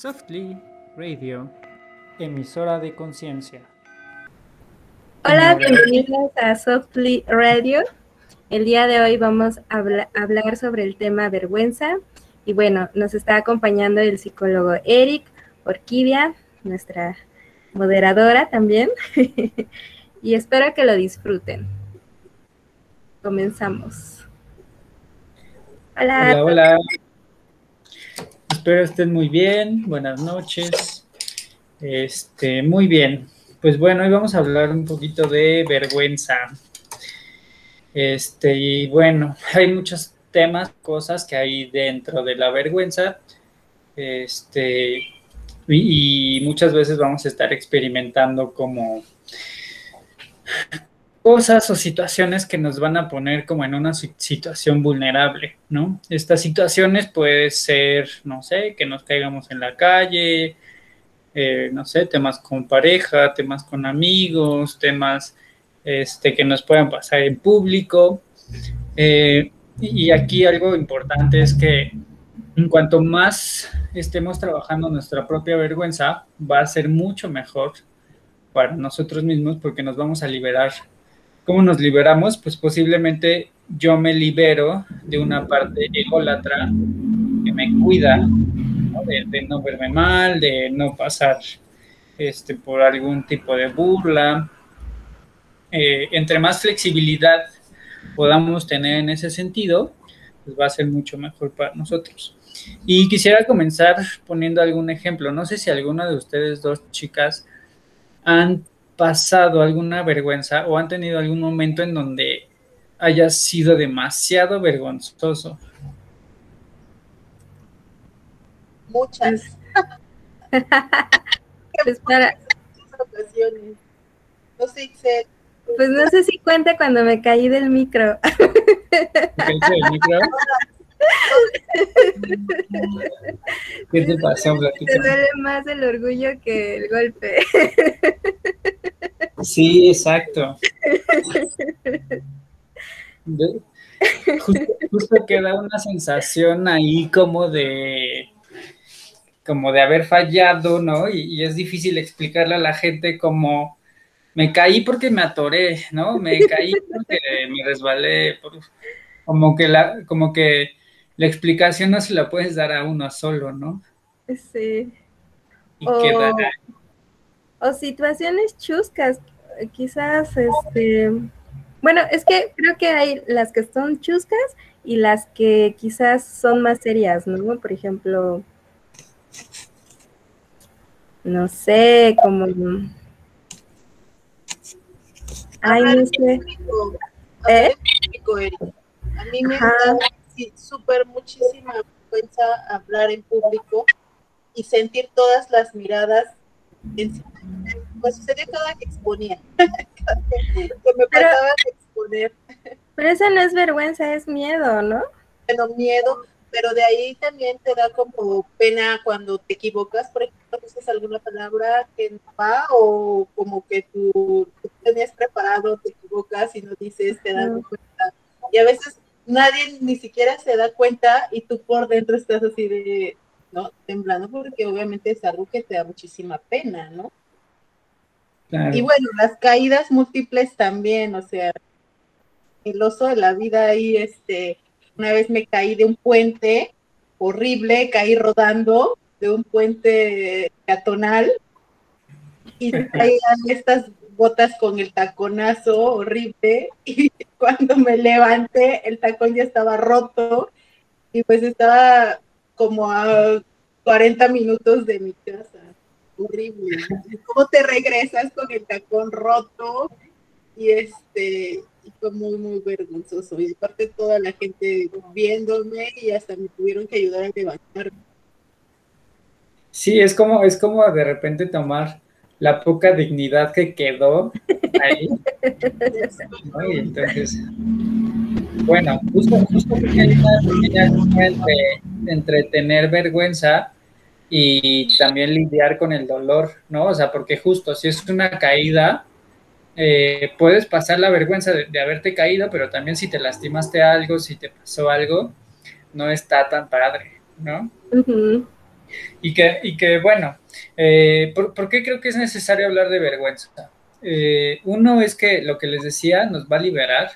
Softly Radio, emisora de conciencia. Hola, bienvenidos a Softly Radio. El día de hoy vamos a hablar sobre el tema vergüenza. Y bueno, nos está acompañando el psicólogo Eric Orquídea, nuestra moderadora también. y espero que lo disfruten. Comenzamos. Hola, hola. hola. Espero estén muy bien. Buenas noches. Este, muy bien. Pues bueno, hoy vamos a hablar un poquito de vergüenza. Este, y bueno, hay muchos temas, cosas que hay dentro de la vergüenza. Este, y, muchas veces vamos a estar experimentando como cosas o situaciones que nos van a poner como en una situación vulnerable, ¿no? Estas situaciones puede ser, no sé, que nos caigamos en la calle, eh, no sé, temas con pareja, temas con amigos, temas este, que nos puedan pasar en público. Eh, y aquí algo importante es que en cuanto más estemos trabajando nuestra propia vergüenza, va a ser mucho mejor para nosotros mismos porque nos vamos a liberar ¿Cómo nos liberamos? Pues posiblemente yo me libero de una parte ególatra que me cuida, De, no verme mal, de no pasar este, por algún tipo de burla. Eh, entre más flexibilidad podamos tener en ese sentido, pues va a ser mucho mejor para nosotros. Y quisiera comenzar poniendo algún ejemplo. No sé si alguna de ustedes dos chicas han pasado alguna vergüenza o han tenido algún momento en donde haya sido demasiado vergonzoso? Muchas. pues para... ocasiones. No sé, Pues no sé si cuenta cuando me caí del micro. del micro? ¿Qué te pasó, Te duele más el orgullo que el golpe. Sí, exacto. Justo, queda una sensación ahí como de como de haber fallado, ¿no? Y, es difícil explicarle a la gente como me caí porque me atoré, ¿no? Me caí porque me resbalé, como que la, como que la explicación no se la puedes dar a uno solo, ¿no? Sí. Y queda o situaciones chuscas, quizás, este, bueno, es que creo que hay las que son chuscas y las que quizás son más serias, ¿no? Por ejemplo, no sé, como... Ay, no sé. ¿Eh? A mí me da súper muchísima vergüenza hablar en público y sentir todas las miradas pues sucedió cada que exponía, que me pasaba de exponer. Pero eso no es vergüenza, es miedo, ¿no? Bueno, miedo, pero de ahí también te da como pena cuando te equivocas, por ejemplo, dices alguna palabra que no va o como que tú, tenías preparado, te equivocas y no dices, te das cuenta. Y a veces nadie ni siquiera se da cuenta y tú por dentro estás así de, ¿no? Temblando porque obviamente es algo que te da muchísima pena, ¿no? Y bueno, las caídas múltiples también, o sea, el oso de la vida ahí, este, una vez me caí de un puente horrible, caí rodando de un puente peatonal y caían estas botas con el taconazo horrible y cuando me levanté el tacón ya estaba roto y pues estaba como a 40 minutos de mi casa. Horrible. ¿Cómo te regresas con el tacón roto? Y este, y fue muy, muy vergonzoso. Y aparte toda la gente viéndome y hasta me tuvieron que ayudar a levantarme. Sí, es como, es como de repente tomar la poca dignidad que quedó ahí. Y entonces, bueno, justo, justo porque hay una pequeña entre, entre tener vergüenza y también lidiar con el dolor, ¿no? O sea, porque justo si es una caída, eh, puedes pasar la vergüenza de, haberte caído, pero también si te lastimaste algo, si te pasó algo, no está tan padre, ¿no? Y que, y que bueno, eh, ¿por, qué creo que es necesario hablar de vergüenza? Eh, uno es que lo que les decía nos va a liberar.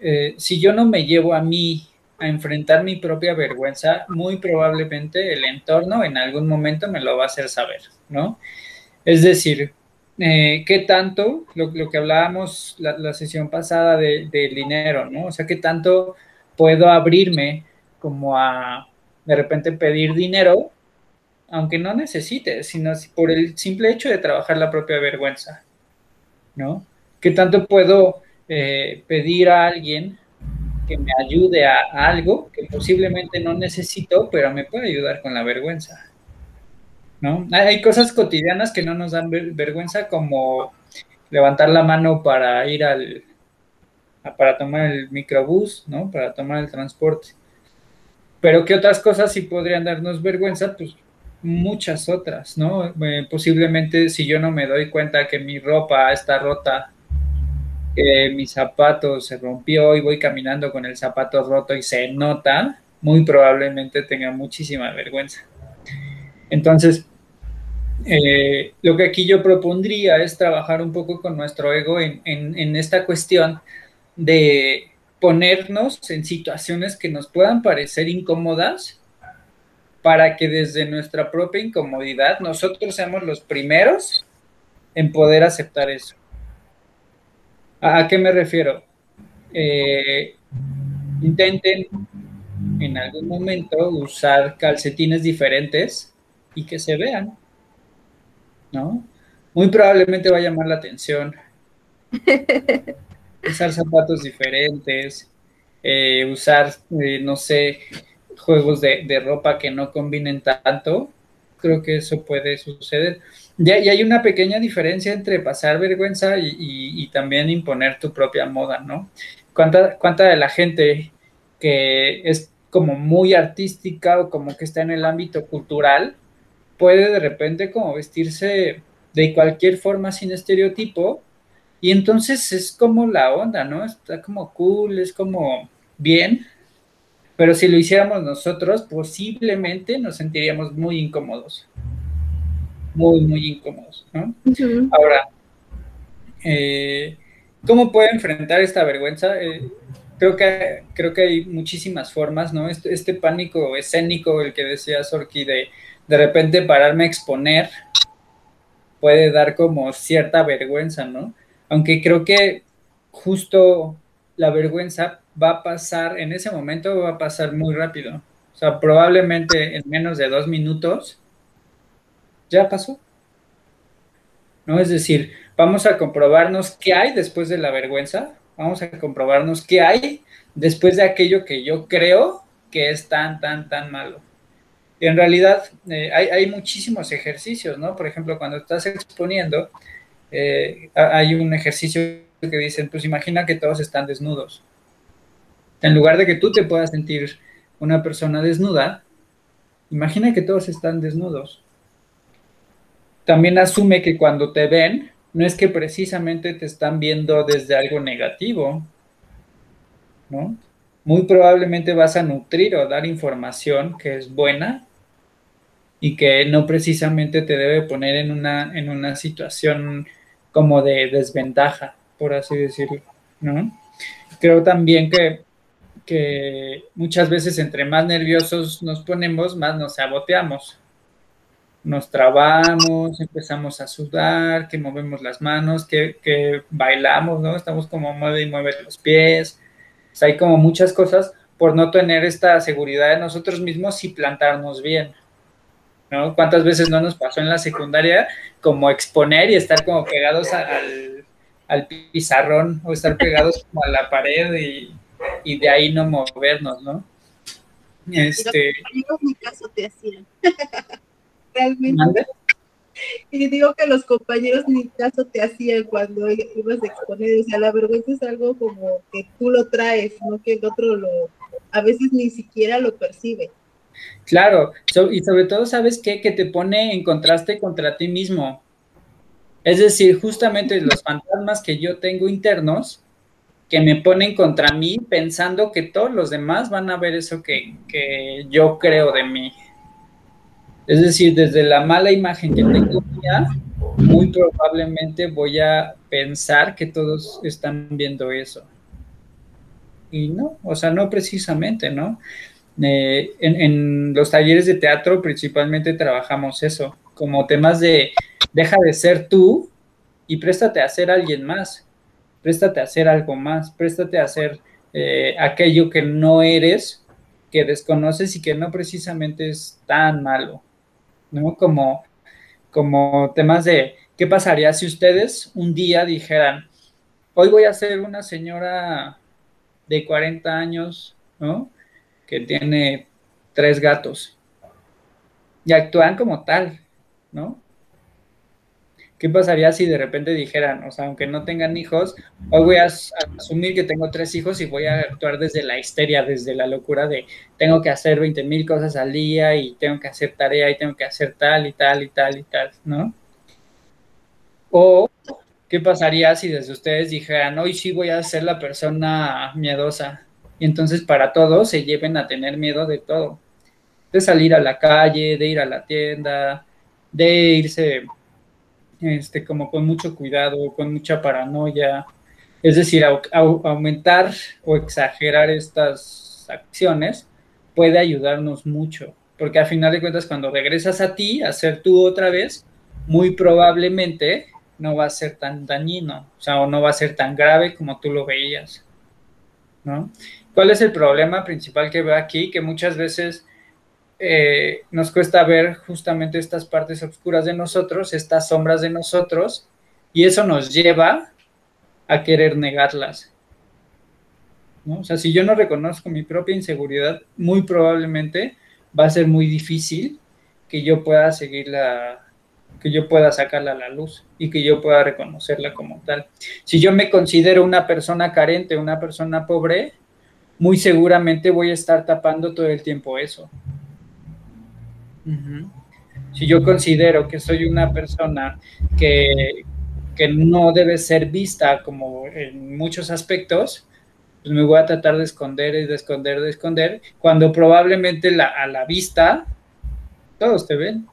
Eh, si yo no me llevo a mí a enfrentar mi propia vergüenza, muy probablemente el entorno en algún momento me lo va a hacer saber, ¿no? Es decir, ¿qué tanto, lo, que hablábamos la, sesión pasada del dinero, ¿no? O sea, ¿qué tanto puedo abrirme como a de repente pedir dinero, aunque no necesite, sino por el simple hecho de trabajar la propia vergüenza, ¿no? ¿Qué tanto puedo eh, pedir a alguien que me ayude a, algo que posiblemente no necesito, pero me puede ayudar con la vergüenza? ¿No? Hay cosas cotidianas que no nos dan vergüenza, como levantar la mano para ir al, para tomar el microbús, ¿no? Para tomar el transporte. Pero ¿qué otras cosas sí podrían darnos vergüenza? Pues muchas otras, ¿no? Eh, posiblemente si yo no me doy cuenta que mi ropa está rota, que mi zapato se rompió y voy caminando con el zapato roto y se nota, muy probablemente tenga muchísima vergüenza. Entonces, eh, lo que aquí yo propondría es trabajar un poco con nuestro ego en, en esta cuestión de ponernos en situaciones que nos puedan parecer incómodas para que desde nuestra propia incomodidad nosotros seamos los primeros en poder aceptar eso. ¿A qué me refiero? Eh, intenten en algún momento usar calcetines diferentes y que se vean, ¿no? Muy probablemente va a llamar la atención. usar zapatos diferentes, eh, usar, eh, no sé, juegos de, ropa que no combinen tanto, creo que eso puede suceder. Y, hay una pequeña diferencia entre pasar vergüenza y, también imponer tu propia moda, ¿no? ¿Cuánta, ¿Cuánta de la gente que es como muy artística o como que está en el ámbito cultural puede de repente como vestirse de cualquier forma sin estereotipo y entonces es como la onda, ¿no? Está como cool, es como bien, pero si lo hiciéramos nosotros, posiblemente nos sentiríamos muy incómodos. Muy, muy incómodos, ¿no? Ahora, eh, ¿cómo puedo enfrentar esta vergüenza? Eh, creo, que, creo que hay muchísimas formas, ¿no? Este, este pánico escénico, el que decía Sorki, de de repente pararme a exponer, puede dar como cierta vergüenza, ¿no? aunque creo que justo la vergüenza va a pasar, en ese momento va a pasar muy rápido. O sea, probablemente en menos de dos minutos ya pasó. ¿No? Es decir, vamos a comprobarnos qué hay después de la vergüenza, vamos a comprobarnos qué hay después de aquello que yo creo que es tan, tan, tan malo. Y en realidad eh, hay, hay, muchísimos ejercicios, ¿no? Por ejemplo, cuando estás exponiendo, eh, hay un ejercicio que dicen, pues imagina que todos están desnudos. En lugar de que tú te puedas sentir una persona desnuda, imagina que todos están desnudos. También asume que cuando te ven, no es que precisamente te están viendo desde algo negativo, ¿no? Muy probablemente vas a nutrir o dar información que es buena y que no precisamente te debe poner en una, en una situación como de desventaja, por así decirlo, ¿no? Creo también que, que muchas veces entre más nerviosos nos ponemos, más nos saboteamos. Nos trabamos, empezamos a sudar, que movemos las manos, que, que bailamos, ¿no? Estamos como mueve y mueve los pies. hay como muchas cosas por no tener esta seguridad de nosotros mismos y plantarnos bien. ¿no? ¿Cuántas veces no nos pasó en la secundaria como exponer y estar como pegados al, al pizarrón o estar pegados como a la pared y, y de ahí no movernos, ¿no? Este... Los ni caso te hacían. Realmente. Y digo que los compañeros ni caso te hacían cuando ibas a exponer. O sea, la vergüenza es algo como que tú lo traes, no que el otro lo, a veces ni siquiera lo percibe. Claro, y sobre todo, ¿sabes qué? Que te pone en contraste contra ti mismo. Es decir, justamente los fantasmas que yo tengo internos, que me ponen contra mí pensando que todos los demás van a ver eso que, que yo creo de mí. Es decir, desde la mala imagen que tengo ya, muy probablemente voy a pensar que todos están viendo eso. Y no, o sea, no precisamente, ¿no? Eh, en, en, los talleres de teatro principalmente trabajamos eso, como temas de deja de ser tú y préstate a ser alguien más, préstate a hacer algo más, préstate a hacer eh, aquello que no eres, que desconoces y que no precisamente es tan malo, ¿no? Como, como temas de qué pasaría si ustedes un día dijeran, hoy voy a ser una señora de 40 años, ¿no? Que tiene tres gatos y actúan como tal, ¿no? ¿Qué pasaría si de repente dijeran, o sea, aunque no tengan hijos, hoy voy a asumir que tengo tres hijos y voy a actuar desde la histeria, desde la locura de tengo que hacer 20 mil cosas al día y tengo que hacer tarea y tengo que hacer tal y tal y tal y tal, ¿no? O, ¿qué pasaría si desde ustedes dijeran, hoy sí voy a ser la persona miedosa? Y entonces para todos se lleven a tener miedo de todo, de salir a la calle, de ir a la tienda, de irse este, como con mucho cuidado, con mucha paranoia. Es decir, aumentar o exagerar estas acciones puede ayudarnos mucho, porque al final de cuentas cuando regresas a ti, a ser tú otra vez, muy probablemente no va a ser tan dañino, o sea, o no va a ser tan grave como tú lo veías, ¿no? ¿Cuál es el problema principal que veo aquí? Que muchas veces eh, nos cuesta ver justamente estas partes oscuras de nosotros, estas sombras de nosotros, y eso nos lleva a querer negarlas. O sea, si yo no reconozco mi propia inseguridad, muy probablemente va a ser muy difícil que yo pueda seguirla, que yo pueda sacarla a la luz y que yo pueda reconocerla como tal. Si yo me considero una persona carente, una persona pobre, muy seguramente voy a estar tapando todo el tiempo eso. Si yo considero que soy una persona que, no debe ser vista como en muchos aspectos, pues me voy a tratar de esconder y de esconder, de esconder, cuando probablemente a la vista todos te ven.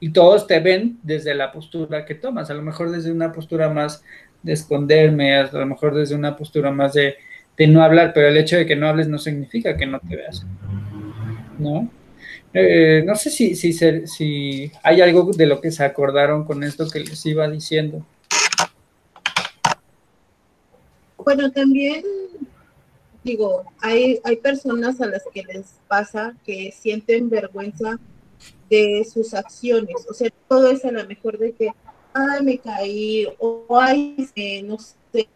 Y todos te ven desde la postura que tomas, a lo mejor desde una postura más de esconderme, a lo mejor desde una postura más de, de no hablar, pero el hecho de que no hables no significa que no te veas. ¿No? Eh, no sé si, si, si hay algo de lo que se acordaron con esto que les iba diciendo. Bueno, también digo, hay, hay personas a las que les pasa que sienten vergüenza de sus acciones. O sea, todo es a lo mejor de que, ay, me caí, o ay, no sé,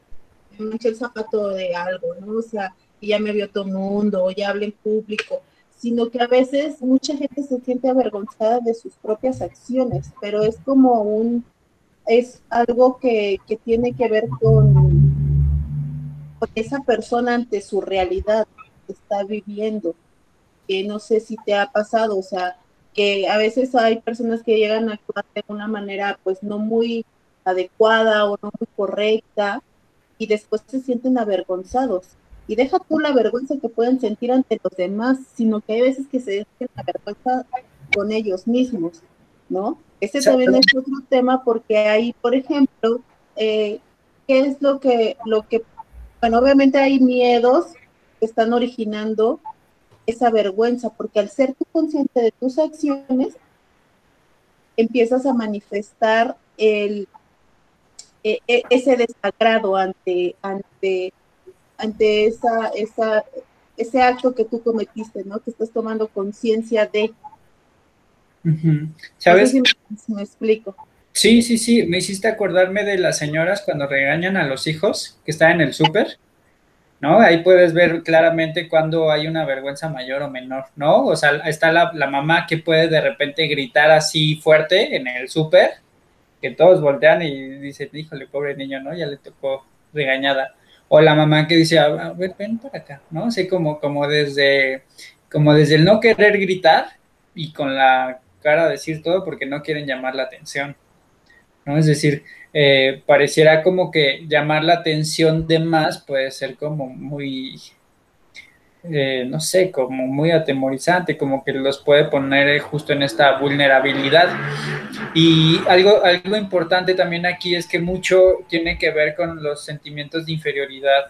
me manché el zapato de algo, ¿no? O sea, y ya me vio todo el mundo, o ya hablé en público sino que a veces mucha gente se siente avergonzada de sus propias acciones, pero es como un, es algo que, tiene que ver con, con, esa persona ante su realidad que está viviendo, que no sé si te ha pasado, o sea, que a veces hay personas que llegan a actuar de una manera pues no muy adecuada o no muy correcta y después se sienten avergonzados y deja tú la vergüenza que pueden sentir ante los demás, sino que hay veces que se sienten la vergüenza con ellos mismos, ¿no? Ese también es otro tema porque hay, por ejemplo, eh, ¿qué es lo que, lo que, bueno, obviamente hay miedos que están originando esa vergüenza, porque al ser tú consciente de tus acciones, empiezas a manifestar el, e, e, ese desagrado ante, ante ante esa, esa, ese acto que tú cometiste, ¿no? Que estás tomando conciencia de. ¿Sabes? si me, explico. Sí, sí, sí. Me hiciste acordarme de las señoras cuando regañan a los hijos que están en el súper. ¿no? Ahí puedes ver claramente cuando hay una vergüenza mayor o menor, ¿no? O sea, está la, la mamá que puede de repente gritar así fuerte en el súper, que todos voltean y dicen, híjole, pobre niño, ¿no? Ya le tocó regañada o la mamá que dice, a ver, ven para acá, ¿no? Así como, como desde, como desde el no querer gritar y con la cara decir todo porque no quieren llamar la atención, ¿no? Es decir, eh, pareciera como que llamar la atención de más puede ser como muy, eh, no sé, como muy atemorizante, como que los puede poner justo en esta vulnerabilidad. Y algo, algo importante también aquí es que mucho tiene que ver con los sentimientos de inferioridad.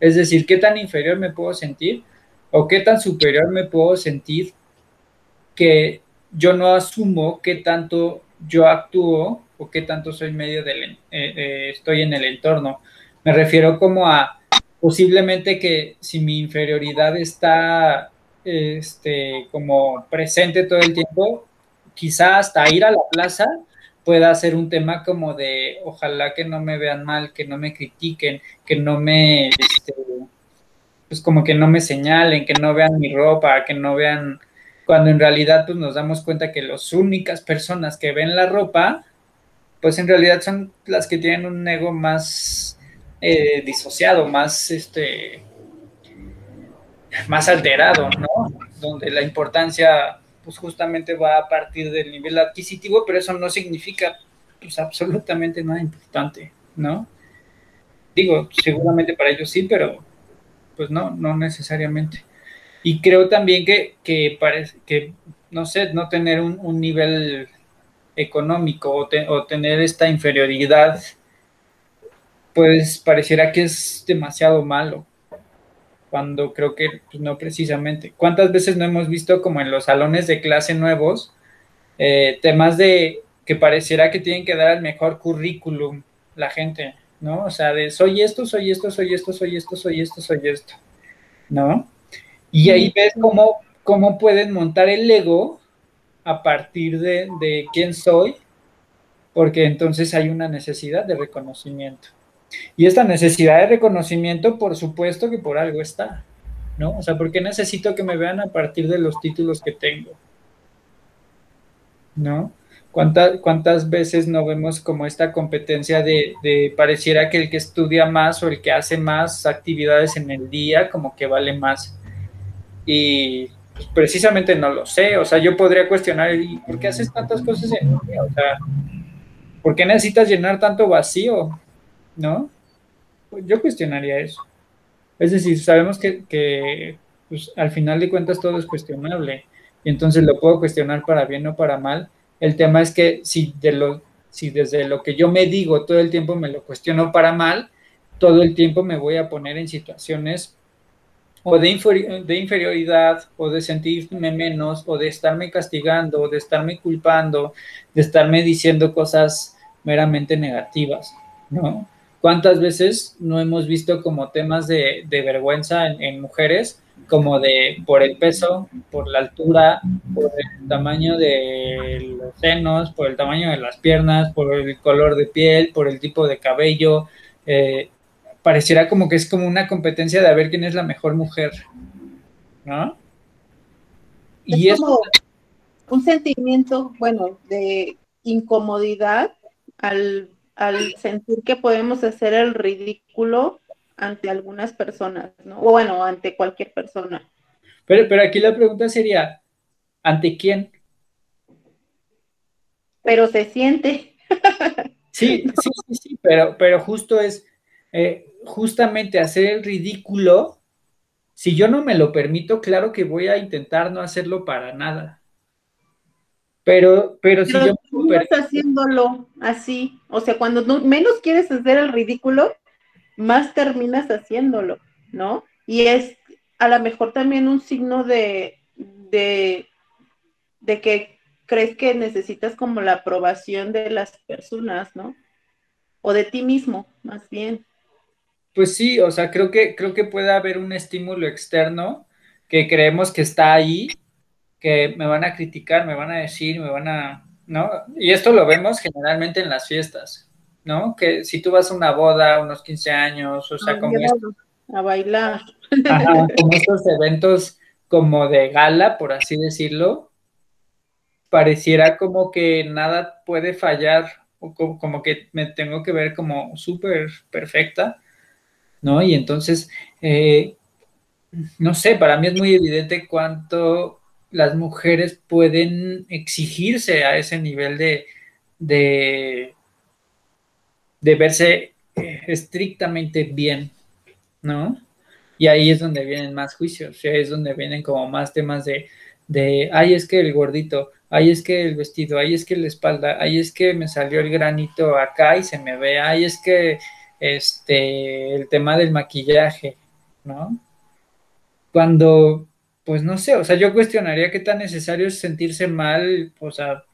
Es decir, qué tan inferior me puedo sentir o qué tan superior me puedo sentir que yo no asumo qué tanto yo actúo o qué tanto soy medio del, eh, eh, estoy en el entorno. Me refiero como a posiblemente que si mi inferioridad está este, como presente todo el tiempo, quizá hasta ir a la plaza pueda ser un tema como de ojalá que no me vean mal, que no me critiquen, que no me, este, pues como que no me señalen, que no vean mi ropa, que no vean, cuando en realidad pues nos damos cuenta que las únicas personas que ven la ropa, pues en realidad son las que tienen un ego más eh, disociado, más, este, más alterado, ¿no? Donde la importancia, pues justamente va a partir del nivel adquisitivo, pero eso no significa, pues absolutamente nada importante, ¿no? Digo, seguramente para ellos sí, pero pues no, no necesariamente. Y creo también que, que parece que, no sé, no tener un, nivel económico o, o, tener esta inferioridad pues pareciera que es demasiado malo, cuando creo que pues, no precisamente. ¿Cuántas veces no hemos visto como en los salones de clase nuevos eh, temas de que pareciera que tienen que dar el mejor currículum la gente, ¿no? O sea, de soy esto, soy esto, soy esto, soy esto, soy esto, soy esto, ¿no? Y ahí ves cómo, cómo pueden montar el ego a partir de, de quién soy, porque entonces hay una necesidad de reconocimiento. Y esta necesidad de reconocimiento, por supuesto que por algo está, ¿no? O sea, ¿por qué necesito que me vean a partir de los títulos que tengo? ¿No? ¿Cuántas, cuántas veces no vemos como esta competencia de, de, pareciera que el que estudia más o el que hace más actividades en el día como que vale más? Y pues, precisamente no lo sé, o sea, yo podría cuestionar, ¿y por qué haces tantas cosas en el día? O sea, ¿por qué necesitas llenar tanto vacío? ¿No? Yo cuestionaría eso. Es decir, sabemos que, pues, al final de cuentas todo es cuestionable y entonces lo puedo cuestionar para bien o para mal. El tema es que si, de lo, si desde lo que yo me digo todo el tiempo me lo cuestiono para mal, todo el tiempo me voy a poner en situaciones o de, de inferioridad o de sentirme menos o de estarme castigando o de estarme culpando, de estarme diciendo cosas meramente negativas, ¿no? ¿Cuántas veces no hemos visto como temas de, vergüenza en, mujeres, como de por el peso, por la altura, por el tamaño de los senos, por el tamaño de las piernas, por el color de piel, por el tipo de cabello? Eh, pareciera como que es como una competencia de a ver quién es la mejor mujer, ¿no? y es como un sentimiento, bueno, de incomodidad al al sentir que podemos hacer el ridículo ante algunas personas, ¿no? O bueno, ante cualquier persona. Pero, pero aquí la pregunta sería, ¿ante quién? Pero se siente. Sí, sí, sí, sí, pero, pero justo es, eh, justamente hacer el ridículo, si yo no me lo permito, claro que voy a intentar no hacerlo para nada. Pero, pero, si yo estás haciéndolo así, o sea, cuando menos quieres hacer el ridículo, más terminas haciéndolo, ¿no? Y es a lo mejor también un signo de, de, de que crees que necesitas como la aprobación de las personas, ¿no? O de ti mismo, más bien. Pues sí, o sea, creo que, creo que puede haber un estímulo externo que creemos que está ahí que me van a criticar, me van a decir, me van a, ¿no? Y esto lo vemos generalmente en las fiestas, ¿no? Que si tú vas a una boda, unos 15 años, o sea, como a bailar. como estos eventos como de gala, por así decirlo, pareciera como que nada puede fallar, o como, que me tengo que ver como súper perfecta, ¿no? Y entonces, eh, no sé, para mí es muy evidente cuánto las mujeres pueden exigirse a ese nivel de, de, verse eh, estrictamente bien, ¿no? Y ahí es donde vienen más juicios, es donde vienen como más temas de, de, ay, es que el gordito, ay, es que el vestido, ay, es que la espalda, ay, es que me salió el granito acá y se me ve, ay, es que este, el tema del maquillaje, ¿no? Cuando, pues no sé, o sea, yo cuestionaría qué tan necesario es sentirse mal, o sea,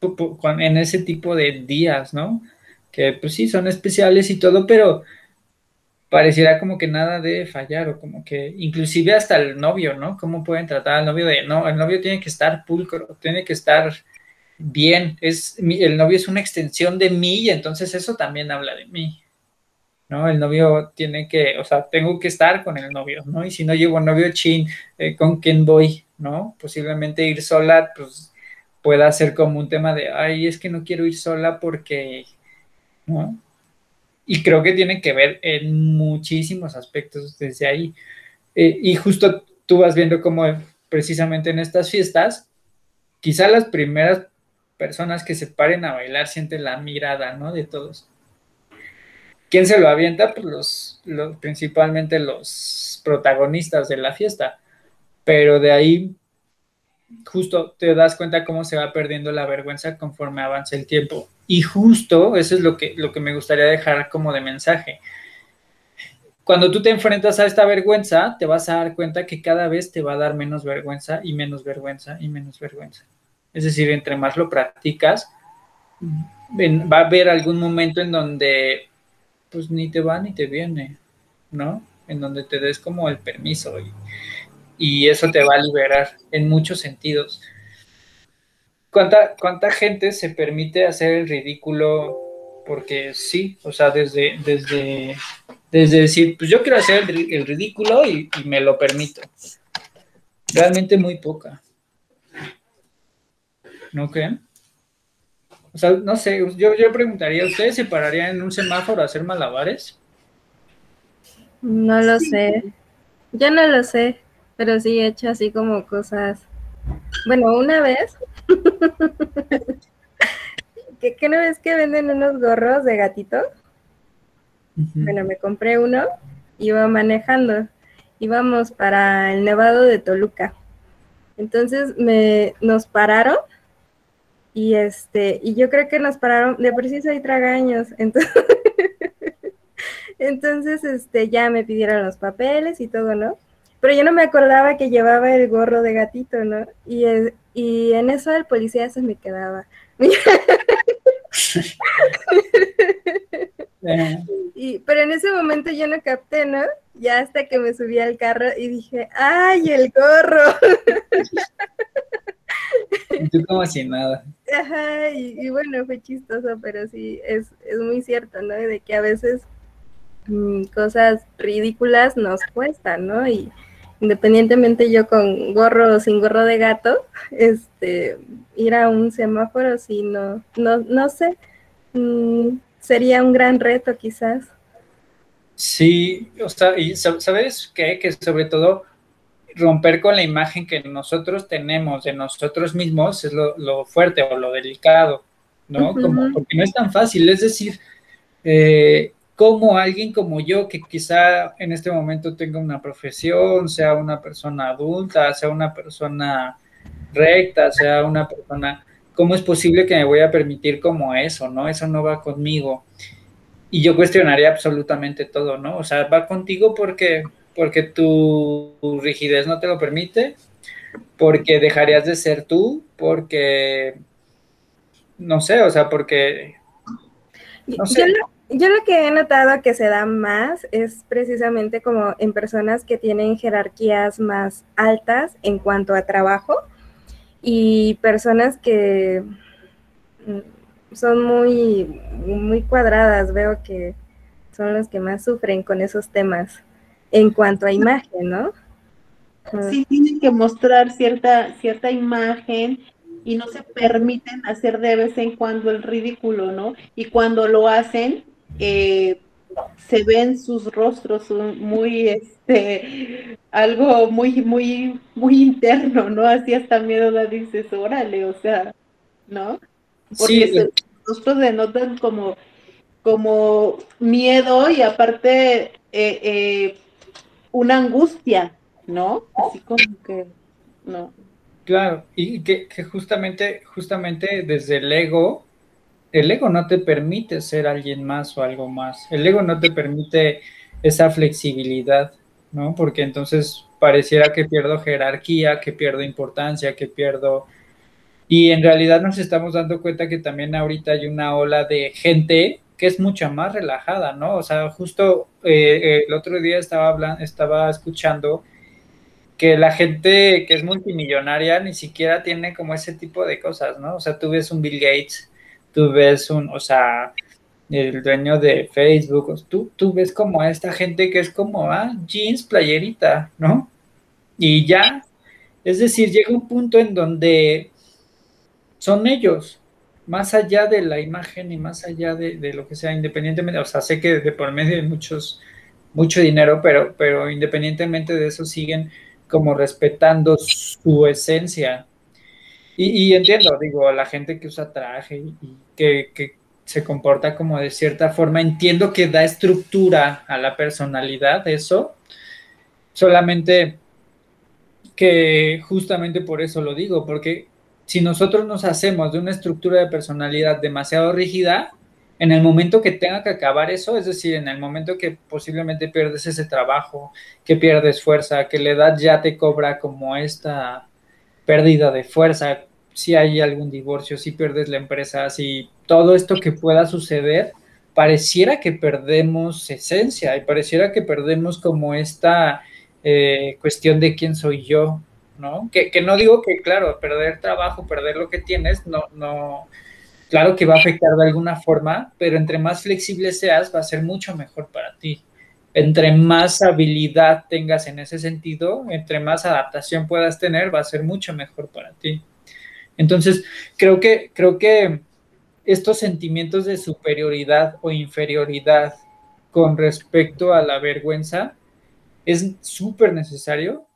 en ese tipo de días, ¿no? Que pues sí, son especiales y todo, pero pareciera como que nada debe fallar o como que inclusive hasta el novio, ¿no? ¿Cómo pueden tratar al novio de, no, el novio tiene que estar pulcro, tiene que estar bien, es, el novio es una extensión de mí y entonces eso también habla de mí, ¿no? El novio tiene que, o sea, tengo que estar con el novio, ¿no? Y si no llevo novio chin, eh, ¿con quién voy? ¿No? Posiblemente ir sola, pues pueda ser como un tema de, ay, es que no quiero ir sola porque, ¿no? Y creo que tiene que ver en muchísimos aspectos desde ahí. Eh, y justo tú vas viendo cómo precisamente en estas fiestas, quizá las primeras personas que se paren a bailar sienten la mirada, ¿no? De todos. ¿Quién se lo avienta? Pues los, principalmente los protagonistas de la fiesta. Pero de ahí justo te das cuenta cómo se va perdiendo la vergüenza conforme avanza el tiempo. Y justo eso es lo que, lo que me gustaría dejar como de mensaje. Cuando tú te enfrentas a esta vergüenza, te vas a dar cuenta que cada vez te va a dar menos vergüenza y menos vergüenza y menos vergüenza. Es decir, entre más lo practicas, va a haber algún momento en donde pues ni te va ni te viene, ¿no? En donde te des como el permiso y, y eso te va a liberar en muchos sentidos. ¿Cuánta, ¿Cuánta gente se permite hacer el ridículo? Porque sí, o sea, desde, desde, desde decir, pues yo quiero hacer el, ridículo y, me lo permito. Realmente muy poca. ¿No creen? O sea, no sé, yo, yo preguntaría, ¿ustedes se pararían en un semáforo a hacer malabares? No lo sé. Yo no lo sé pero sí he hecho así como cosas. Bueno, una vez, ¿qué, ¿qué, no ves que venden unos gorros de gatito? Bueno, me compré uno, iba manejando, íbamos para el Nevado de Toluca. Entonces me, nos pararon y este, y yo creo que nos pararon, de preciso hay tragaños, entonces, entonces este, ya me pidieron los papeles y todo, ¿no? Pero yo no me acordaba que llevaba el gorro de gatito, ¿no? Y, y en eso el policía se me quedaba. pero en ese momento yo no capté, ¿no? Ya hasta que me subí al carro y dije, ¡ay, el gorro! Y tú como si nada. Ajá, y, bueno, fue chistoso, pero sí, es, es muy cierto, ¿no? De que a veces mm, cosas ridículas nos cuestan, ¿no? Y, independientemente yo con gorro o sin gorro de gato, este, ir a un semáforo, sí, no, no, no sé, mm, sería un gran reto quizás. Sí, o sea, y sabes qué, que sobre todo romper con la imagen que nosotros tenemos de nosotros mismos es lo, fuerte o lo delicado, ¿no? Como, porque no es tan fácil, es decir, eh, como alguien como yo, que quizá en este momento tenga una profesión, sea una persona adulta, sea una persona recta, sea una persona, ¿cómo es posible que me voy a permitir como eso, no? Eso no va conmigo. Y yo cuestionaría absolutamente todo, ¿no? O sea, va contigo porque, porque tu rigidez no te lo permite, porque dejarías de ser tú, porque, no sé, o sea, porque... No sé. Yo lo que he notado que se da más es precisamente como en personas que tienen jerarquías más altas en cuanto a trabajo y personas que mm, son muy, muy cuadradas. Veo que son los que más sufren con esos temas en cuanto a imagen, ¿no? Sí, tienen que mostrar cierta, cierta imagen y no se permiten hacer de vez en cuando el ridículo, ¿no? Y cuando lo hacen, eh, se ven sus rostros muy, este, algo muy, muy, muy interno, ¿no? Así hasta miedo la dices, órale, o sea, ¿no? Porque sus rostros denotan como, como miedo y aparte eh, eh, una angustia, ¿no? Así como que, no. Claro, y que, que, justamente, justamente desde el ego, el ego no te permite ser alguien más o algo más. El ego no te permite esa flexibilidad, ¿no? Porque entonces pareciera que pierdo jerarquía, que pierdo importancia, que pierdo... Y en realidad nos estamos dando cuenta que también ahorita hay una ola de gente que es mucho más relajada, ¿no? O sea, justo eh, el otro día estaba hablando, estaba escuchando que la gente que es multimillonaria ni siquiera tiene como ese tipo de cosas, ¿no? O sea, tú ves un Bill Gates, tú ves un, o sea, el dueño de Facebook, tú, tú ves como a esta gente que es como, ah, jeans, playerita, ¿no? Y ya, es decir, llega un punto en donde son ellos, más allá de la imagen y más allá de, lo que sea, independientemente, o sea, sé que de por medio hay muchos, mucho dinero, pero, pero independientemente de eso siguen como respetando su esencia. Y, entiendo, digo, la gente que usa traje y, que, que, se comporta como de cierta forma, entiendo que da estructura a la personalidad, eso, solamente que justamente por eso lo digo, porque si nosotros nos hacemos de una estructura de personalidad demasiado rígida, en el momento que tenga que acabar eso, es decir, en el momento que posiblemente pierdes ese trabajo, que pierdes fuerza, que la edad ya te cobra como esta pérdida de fuerza, si hay algún divorcio, si pierdes la empresa, si todo esto que pueda suceder, pareciera que perdemos esencia y pareciera que perdemos como esta eh, cuestión de quién soy yo, ¿no? Que, no digo que, claro, perder trabajo, perder lo que tienes, no, no, claro que va a afectar de alguna forma, pero entre más flexible seas, va a ser mucho mejor para ti. Entre más habilidad tengas en ese sentido, entre más adaptación puedas tener, va a ser mucho mejor para ti. Entonces, creo que, creo que estos sentimientos de superioridad o inferioridad con respecto a la vergüenza es súper necesario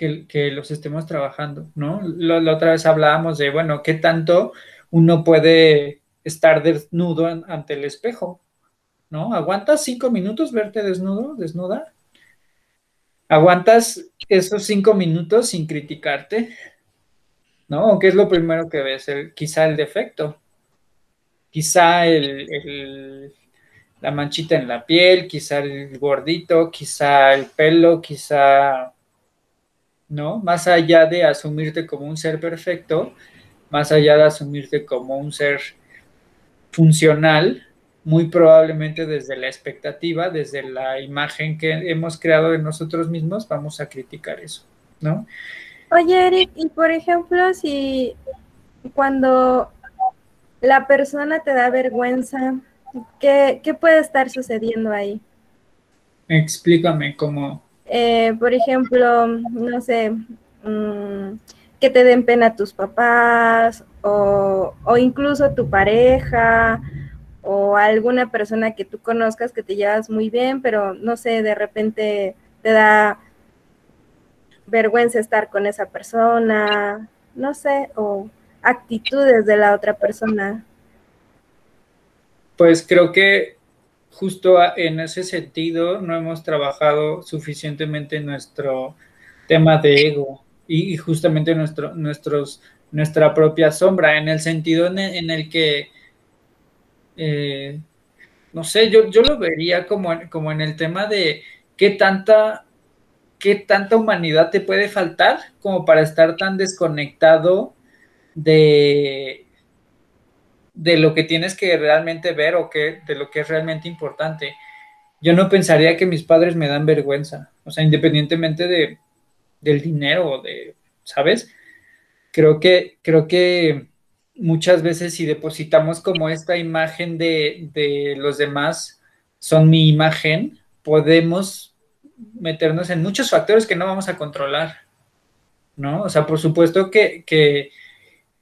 que, los estemos trabajando, ¿no? La, otra vez hablábamos de, bueno, ¿qué tanto uno puede estar desnudo ante el espejo? ¿No? ¿Aguantas cinco minutos verte desnudo, desnuda? ¿Aguantas esos cinco minutos sin criticarte? ¿No? ¿Qué es lo primero que ves? quizá el defecto. Quizá el, la manchita en la piel, quizá el gordito, quizá el pelo, quizá ¿no? Más allá de asumirte como un ser perfecto, más allá de asumirte como un ser funcional, muy probablemente desde la expectativa, desde la imagen que hemos creado de nosotros mismos, vamos a criticar eso, ¿no? Oye, Eric, y por ejemplo, si cuando la persona te da vergüenza, ¿qué, qué puede estar sucediendo ahí? Explícame cómo, eh, por ejemplo, no sé, mm, que te den pena tus papás o, incluso tu pareja o alguna persona que tú conozcas que te llevas muy bien, pero no sé, de repente te da vergüenza estar con esa persona, no sé, o actitudes de la otra persona. Pues creo que justo en ese sentido no hemos trabajado suficientemente nuestro tema de ego y, justamente nuestro, nuestros, nuestra propia sombra, en el sentido en el, que, eh, no sé, yo, yo lo vería como, como en el tema de qué tanta, qué tanta humanidad te puede faltar como para estar tan desconectado de, de lo que tienes que realmente ver o que, de lo que es realmente importante. Yo no pensaría que mis padres me dan vergüenza, o sea, independientemente de, del dinero o de, ¿sabes? Creo que, creo que muchas veces si depositamos como esta imagen de, de los demás son mi imagen, podemos meternos en muchos factores que no vamos a controlar, ¿no? O sea, por supuesto que, que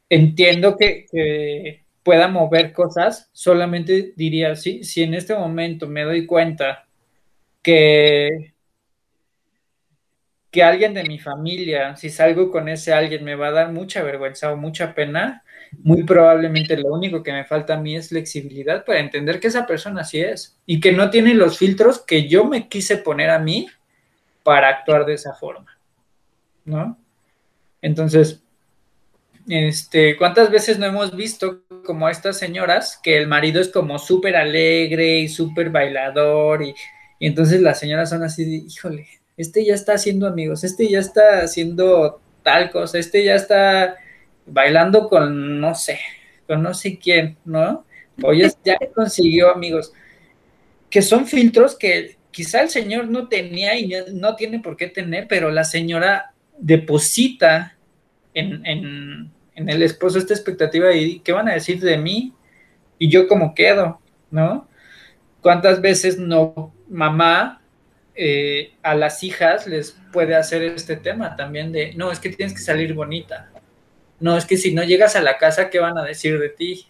entiendo que pueda mover cosas, solamente diría, sí, si en este momento me doy cuenta que que alguien de mi familia, si salgo con ese alguien, me va a dar mucha vergüenza o mucha pena, muy probablemente lo único que me falta a mí es flexibilidad para entender que esa persona así es y que no tiene los filtros que yo me quise poner a mí para actuar de esa forma, ¿no? Entonces, este, ¿cuántas veces no hemos visto como a estas señoras que el marido es como súper alegre y súper bailador y, y entonces las señoras son así de, híjole, este ya está haciendo amigos, este ya está haciendo tal cosa, este ya está bailando con no sé, con no sé quién, ¿no? O ya, consiguió amigos, que son filtros que quizá el señor no tenía y no tiene por qué tener, pero la señora deposita en, en, en el esposo esta expectativa y qué van a decir de mí y yo como quedo, ¿no? ¿Cuántas veces no mamá eh, a las hijas les puede hacer este tema también de, no, es que tienes que salir bonita. No, es que si no llegas a la casa, ¿qué van a decir de ti?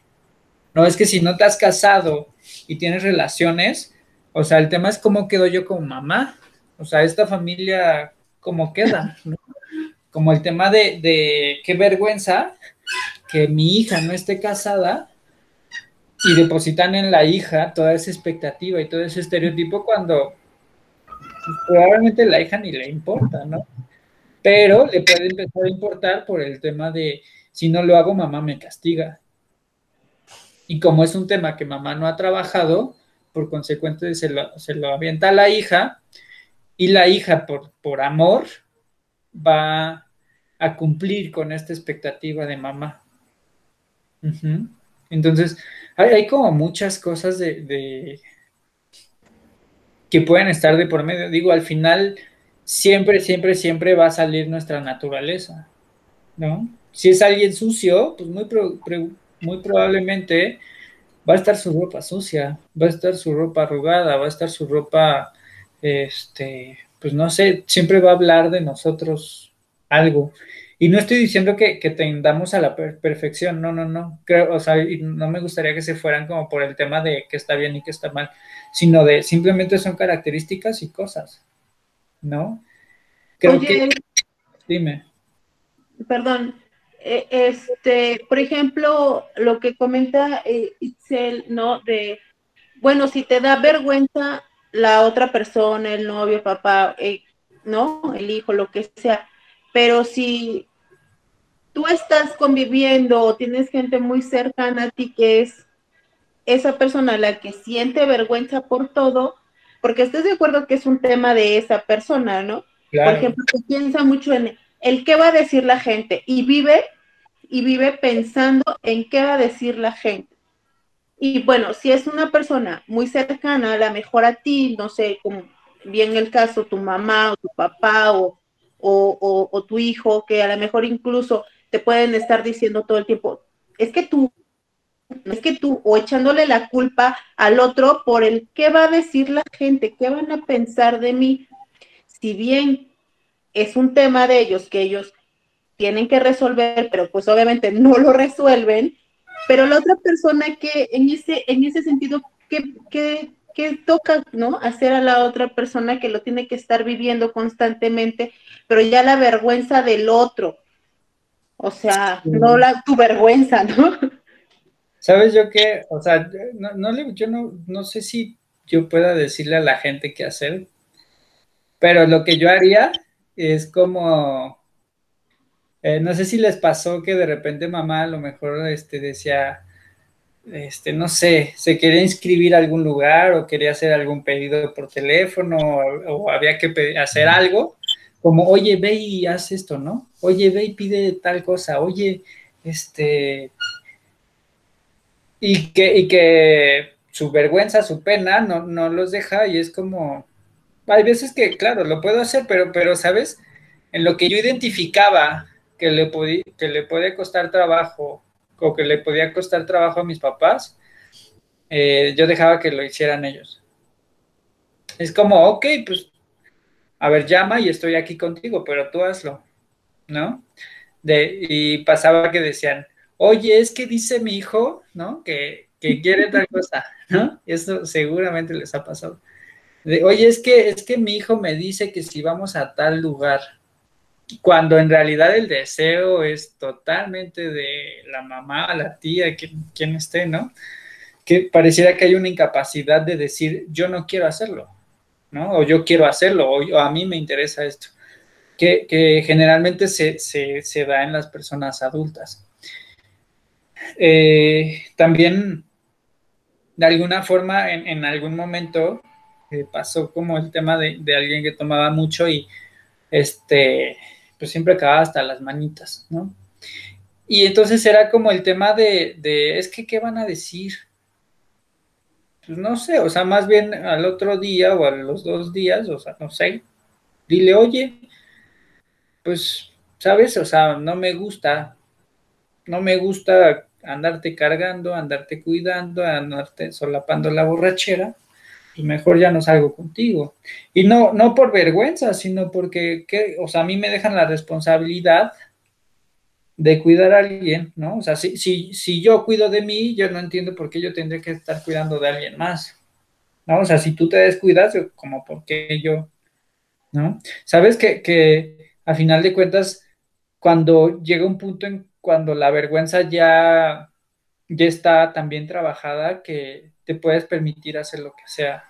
No, es que si no te has casado y tienes relaciones, o sea, el tema es cómo quedo yo como mamá. O sea, esta familia, ¿cómo queda? Como el tema de, de qué vergüenza que mi hija no esté casada y depositan en la hija toda esa expectativa y todo ese estereotipo cuando probablemente la hija ni le importa, ¿no? Pero le puede empezar a importar por el tema de, si no lo hago, mamá me castiga. Y como es un tema que mamá no ha trabajado, por consecuente se lo, se lo avienta a la hija y la hija por, por amor va a cumplir con esta expectativa de mamá. Entonces, hay, como muchas cosas de, que pueden estar de por medio. Digo, al final, siempre, siempre, siempre va a salir nuestra naturaleza, ¿no? Si es alguien sucio, pues muy, muy probablemente va a estar su ropa sucia, va a estar su ropa arrugada, va a estar su ropa, este, pues no sé, siempre va a hablar de nosotros algo. Y no estoy diciendo que, que tendamos a la perfección, no, no, no. Creo, o sea, no me gustaría que se fueran como por el tema de que está bien y que está mal, sino de simplemente son características y cosas, ¿no? Creo que. Dime. Perdón. E, este, por ejemplo, lo que comenta eh, Itzel, ¿no? De, bueno, si te da vergüenza la otra persona, el novio, papá, eh, ¿no? El hijo, lo que sea. Pero si tú estás conviviendo o tienes gente muy cercana a ti que es esa persona la que siente vergüenza por todo, porque estés de acuerdo que es un tema de esa persona, ¿no? Por ejemplo, que piensa mucho en el qué va a decir la gente y vive y vive pensando en qué va a decir la gente. Y bueno, si es una persona muy cercana, a lo mejor a ti, no sé, como bien el caso, tu mamá o tu papá o, tu hijo, que a lo mejor incluso te pueden estar diciendo todo el tiempo, es que tú, es que tú, o echándole la culpa al otro por el qué va a decir la gente, qué van a pensar de mí. Si bien es un tema de ellos que ellos tienen que resolver, pero pues obviamente no lo resuelven, pero la otra persona que en ese, en ese sentido, ¿qué, qué, qué toca, ¿no? Hacer a la otra persona que lo tiene que estar viviendo constantemente, pero ya la vergüenza del otro. O sea, no la tu vergüenza, ¿no? ¿Sabes yo qué? O sea, no, no yo no, no sé si yo pueda decirle a la gente qué hacer, pero lo que yo haría es como, eh, no sé si les pasó que de repente mamá a lo mejor este, decía, este, no sé, se quería inscribir a algún lugar o quería hacer algún pedido por teléfono o, había que hacer algo, como, oye, ve y haz esto, ¿no? Oye, ve y pide tal cosa, oye, este, y que, y que su vergüenza, su pena no, no los deja y es como, hay veces que, claro, lo puedo hacer, pero, pero, ¿sabes? En lo que yo identificaba que le, que le puede costar trabajo o que le podía costar trabajo a mis papás, eh, yo dejaba que lo hicieran ellos. Es como, ok, pues, a ver, llama y estoy aquí contigo, pero tú hazlo, ¿no? De, y pasaba que decían, oye, es que dice mi hijo, ¿no? Que, que quiere tal cosa, ¿no? Eso seguramente les ha pasado. de, oye, es que, es que mi hijo me dice que si vamos a tal lugar, cuando en realidad el deseo es totalmente de la mamá, la tía, quien, esté, ¿no? Que pareciera que hay una incapacidad de decir, yo no quiero hacerlo, ¿no? O yo quiero hacerlo, o, a mí me interesa esto, que, generalmente se, da en las personas adultas. Eh, también, de alguna forma, en, algún momento eh, pasó como el tema de alguien que tomaba mucho y este pues siempre acababa hasta las manitas, ¿no? Y entonces era como el tema de, de, es que, ¿qué van a decir? Pues no sé, o sea, más bien al otro día o a los dos días, o sea, no sé, dile, oye, pues, ¿sabes? O sea, no me gusta, no me gusta andarte cargando, andarte cuidando, andarte solapando la borrachera, pues mejor ya no salgo contigo. Y no, no por vergüenza, sino porque, ¿qué? o sea, a mí me dejan la responsabilidad de cuidar a alguien, ¿no? O sea, si, si, si yo cuido de mí, yo no entiendo por qué yo tendría que estar cuidando de alguien más, ¿no? O sea, si tú te descuidas, como por qué yo, ¿no? Sabes que, que a final de cuentas, cuando llega un punto en cuando la vergüenza ya, ya está también trabajada, que te puedes permitir hacer lo que sea.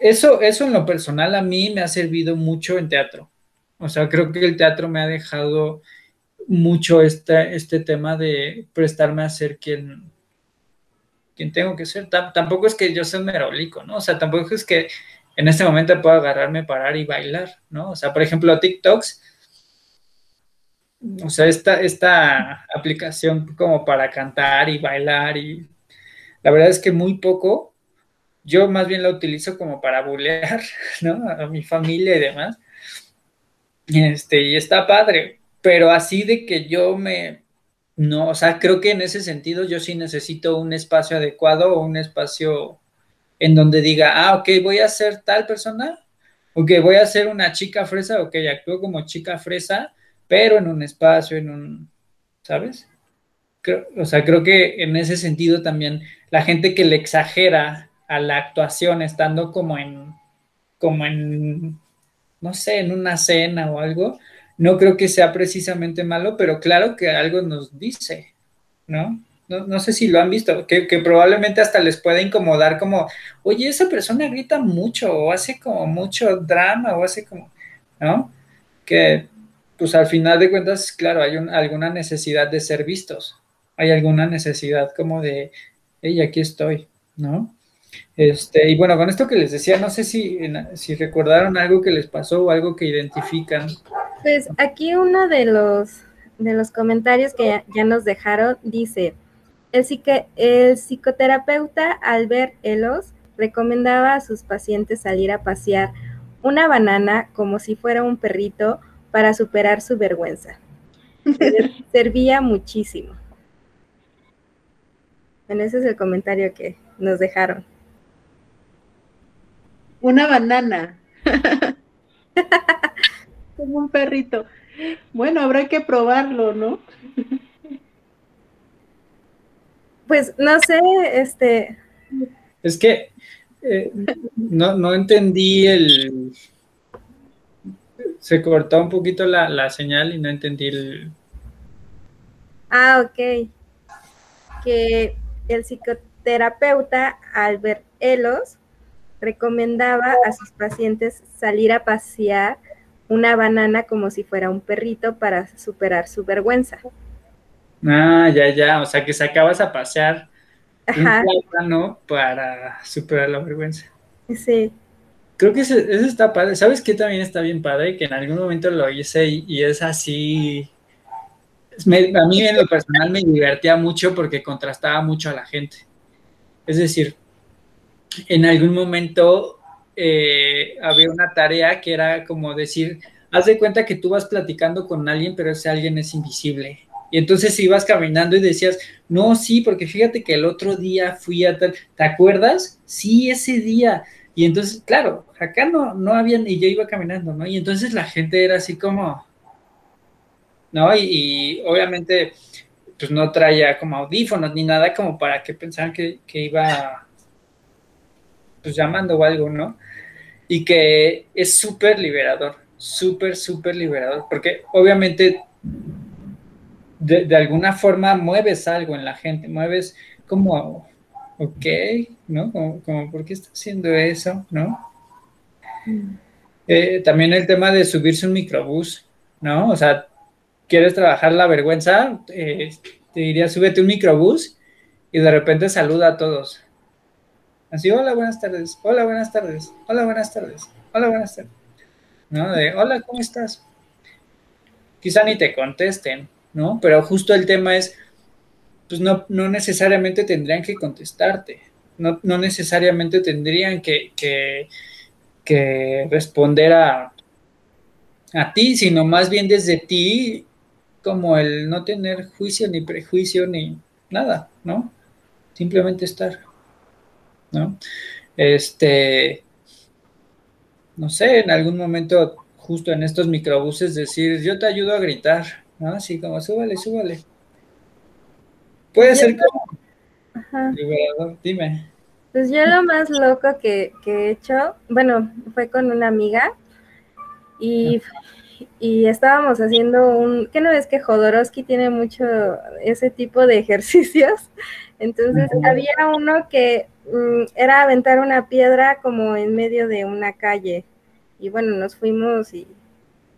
Eso, eso en lo personal a mí me ha servido mucho en teatro. O sea, creo que el teatro me ha dejado mucho este, este tema de prestarme a ser quien, quien tengo que ser. tampoco es que yo sea merolico, ¿no? O sea, tampoco es que en este momento puedo agarrarme, parar y bailar, ¿no? O sea, por ejemplo, TikToks, o sea, esta, esta aplicación como para cantar y bailar y la verdad es que muy poco, yo más bien la utilizo como para bulear, ¿no? A mi familia y demás. Este, y está padre, pero así de que yo me, no, o sea, creo que en ese sentido yo sí necesito un espacio adecuado o un espacio en donde diga, ah, ok, voy a ser tal persona, ok, voy a ser una chica fresa, ok, actúo como chica fresa, pero en un espacio, en un, ¿sabes? O sea, creo que en ese sentido también la gente que le exagera a la actuación estando como en, como en, no sé, en una cena o algo, no creo que sea precisamente malo, pero claro que algo nos dice, ¿no? No, sé si lo han visto, que, que, probablemente hasta les pueda incomodar como, oye, esa persona grita mucho o hace como mucho drama o hace como, ¿no? Que pues al final de cuentas, claro, hay alguna necesidad de ser vistos, hay alguna necesidad como de, hey, aquí estoy, ¿no? Este, y bueno, con esto que les decía, no sé si, si recordaron algo que les pasó o algo que identifican. Pues aquí uno de los, de los comentarios que ya, nos dejaron dice, el, el psicoterapeuta Albert Elos recomendaba a sus pacientes salir a pasear una banana como si fuera un perrito para superar su vergüenza. Servía muchísimo. Bueno, ese es el comentario que nos dejaron. Una banana. Como un perrito. Bueno, habrá que probarlo, ¿no? pues no sé, este. Es que eh, no, no entendí el. Se cortó un poquito la, la señal y no entendí el. Ah, ok. Que el psicoterapeuta Albert Elos recomendaba a sus pacientes salir a pasear una banana como si fuera un perrito para superar su vergüenza. Ah, ya, ya, o sea que sacabas a pasear un plátano para superar la vergüenza. Sí. Creo que eso, está padre. ¿Sabes qué también está bien padre? Que en algún momento lo hice y es así a mí en lo personal me divertía mucho porque contrastaba mucho a la gente. Es decir, en algún momento eh, había una tarea que era como decir, haz de cuenta que tú vas platicando con alguien, pero ese alguien es invisible. Y entonces ibas caminando y decías, no, sí, porque fíjate que el otro día fui a tal, ¿te acuerdas? Sí, ese día. Y entonces, claro, acá no, no habían, y yo iba caminando, ¿no? Y entonces la gente era así como, ¿no? Y, obviamente, pues no traía como audífonos ni nada como para que pensaran que, iba pues llamando o algo, ¿no? Y que es súper liberador, súper, súper liberador, porque obviamente de, de, alguna forma mueves algo en la gente, mueves como, ok, ¿no? Como, como ¿por qué está haciendo eso, no? Eh, también el tema de subirse un microbús, ¿no? O sea, quieres trabajar la vergüenza, eh, te diría, súbete un microbús y de repente saluda a todos. Así, hola, buenas tardes, hola, buenas tardes, hola, buenas tardes, hola, buenas tardes. ¿No? De, hola, ¿cómo estás? Quizá ni te contesten, ¿no? Pero justo el tema es, pues no, no necesariamente tendrían que contestarte, no, no necesariamente tendrían que, que, que responder a, a ti, sino más bien desde ti, como el no tener juicio ni prejuicio ni nada, ¿no? Simplemente estar, ¿no? Este, no sé, en algún momento, justo en estos microbuses, decir, yo te ayudo a gritar, ¿no? Así como, súbale, súbale. Puede ser como Ajá. dime. Pues yo lo más loco que, que, he hecho, bueno, fue con una amiga y, y estábamos haciendo un, ¿qué no es que Jodorowsky tiene mucho ese tipo de ejercicios? Entonces había uno que um, era aventar una piedra como en medio de una calle y bueno, nos fuimos y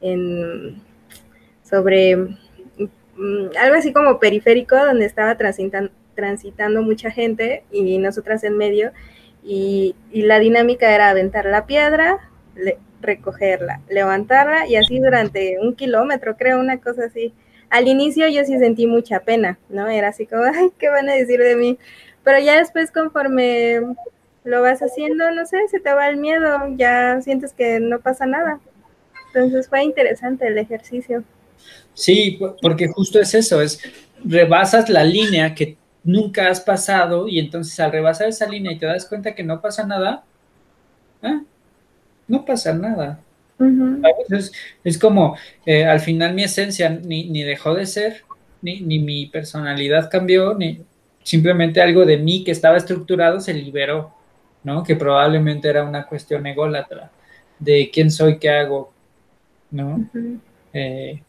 en sobre um, algo así como periférico donde estaba transitando transitando mucha gente y nosotras en medio. Y, y la dinámica era aventar la piedra, le, recogerla, levantarla y así durante un kilómetro, creo, una cosa así. Al inicio yo sí sentí mucha pena, ¿no? Era así como, ay, ¿qué van a decir de mí? Pero ya después conforme lo vas haciendo, no sé, se te va el miedo, ya sientes que no pasa nada. Entonces fue interesante el ejercicio. Sí, porque justo es eso, es rebasas la línea que nunca has pasado y entonces al rebasar esa línea y te das cuenta que no pasa nada, ¿eh? No pasa nada. es, como, eh, al final mi esencia ni, ni dejó de ser, ni, ni, mi personalidad cambió, ni simplemente algo de mí que estaba estructurado se liberó, ¿no? Que probablemente era una cuestión ególatra de quién soy, qué hago, ¿no? eh,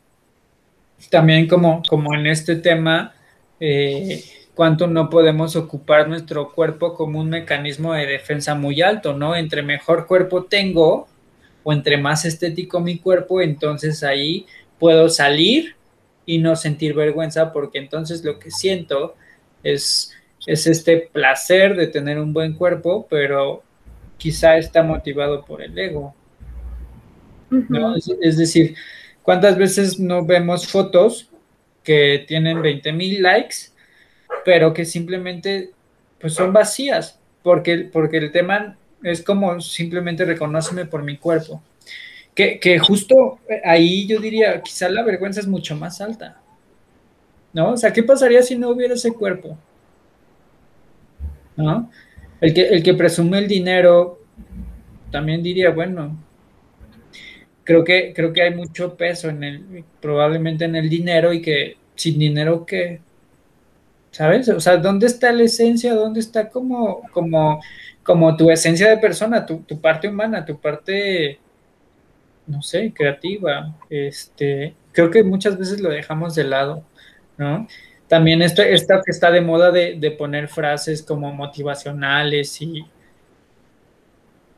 también como, como en este tema, eh, cuánto no podemos ocupar nuestro cuerpo como un mecanismo de defensa muy alto, ¿no? Entre mejor cuerpo tengo o entre más estético mi cuerpo, entonces ahí puedo salir y no sentir vergüenza porque entonces lo que siento es, es este placer de tener un buen cuerpo, pero quizá está motivado por el ego. ¿no? es, es decir, ¿cuántas veces no vemos fotos que tienen 20 mil likes? Pero que simplemente pues son vacías, porque, porque el tema es como simplemente reconóceme por mi cuerpo. Que, que, justo ahí yo diría, quizá la vergüenza es mucho más alta. ¿No? O sea, ¿qué pasaría si no hubiera ese cuerpo? ¿No? El que, el que presume el dinero también diría, bueno, creo que, creo que hay mucho peso en el, probablemente en el dinero y que sin dinero, ¿qué? ¿Sabes? O sea, ¿dónde está la esencia? ¿Dónde está como, como, como tu esencia de persona, tu, tu parte humana, tu parte, no sé, creativa? Este, creo que muchas veces lo dejamos de lado, ¿no? También esto, esta que está de moda de, de poner frases como motivacionales y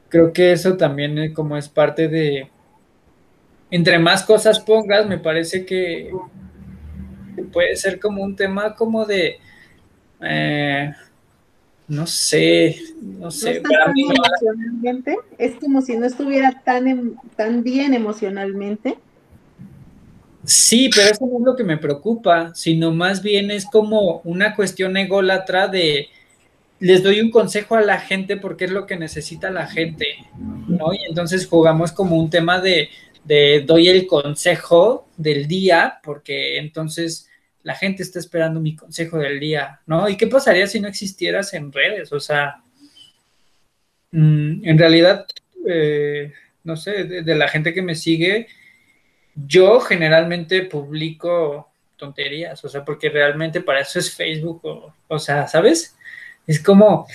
creo que eso también como es parte de, entre más cosas pongas, me parece que puede ser como un tema como de, eh, no sé, no sé. emocionalmente? Es como si no estuviera tan, em, tan bien emocionalmente. Sí, pero eso no es lo que me preocupa, sino más bien es como una cuestión ególatra de les doy un consejo a la gente porque es lo que necesita la gente, ¿no? Y entonces jugamos como un tema de, de doy el consejo del día porque entonces la gente está esperando mi consejo del día, ¿no? ¿Y qué pasaría si no existieras en redes? O sea, mm, en realidad, eh, no sé, de, la gente que me sigue, yo generalmente publico tonterías, o sea, porque realmente para eso es Facebook, o, o sea, ¿sabes? Es como,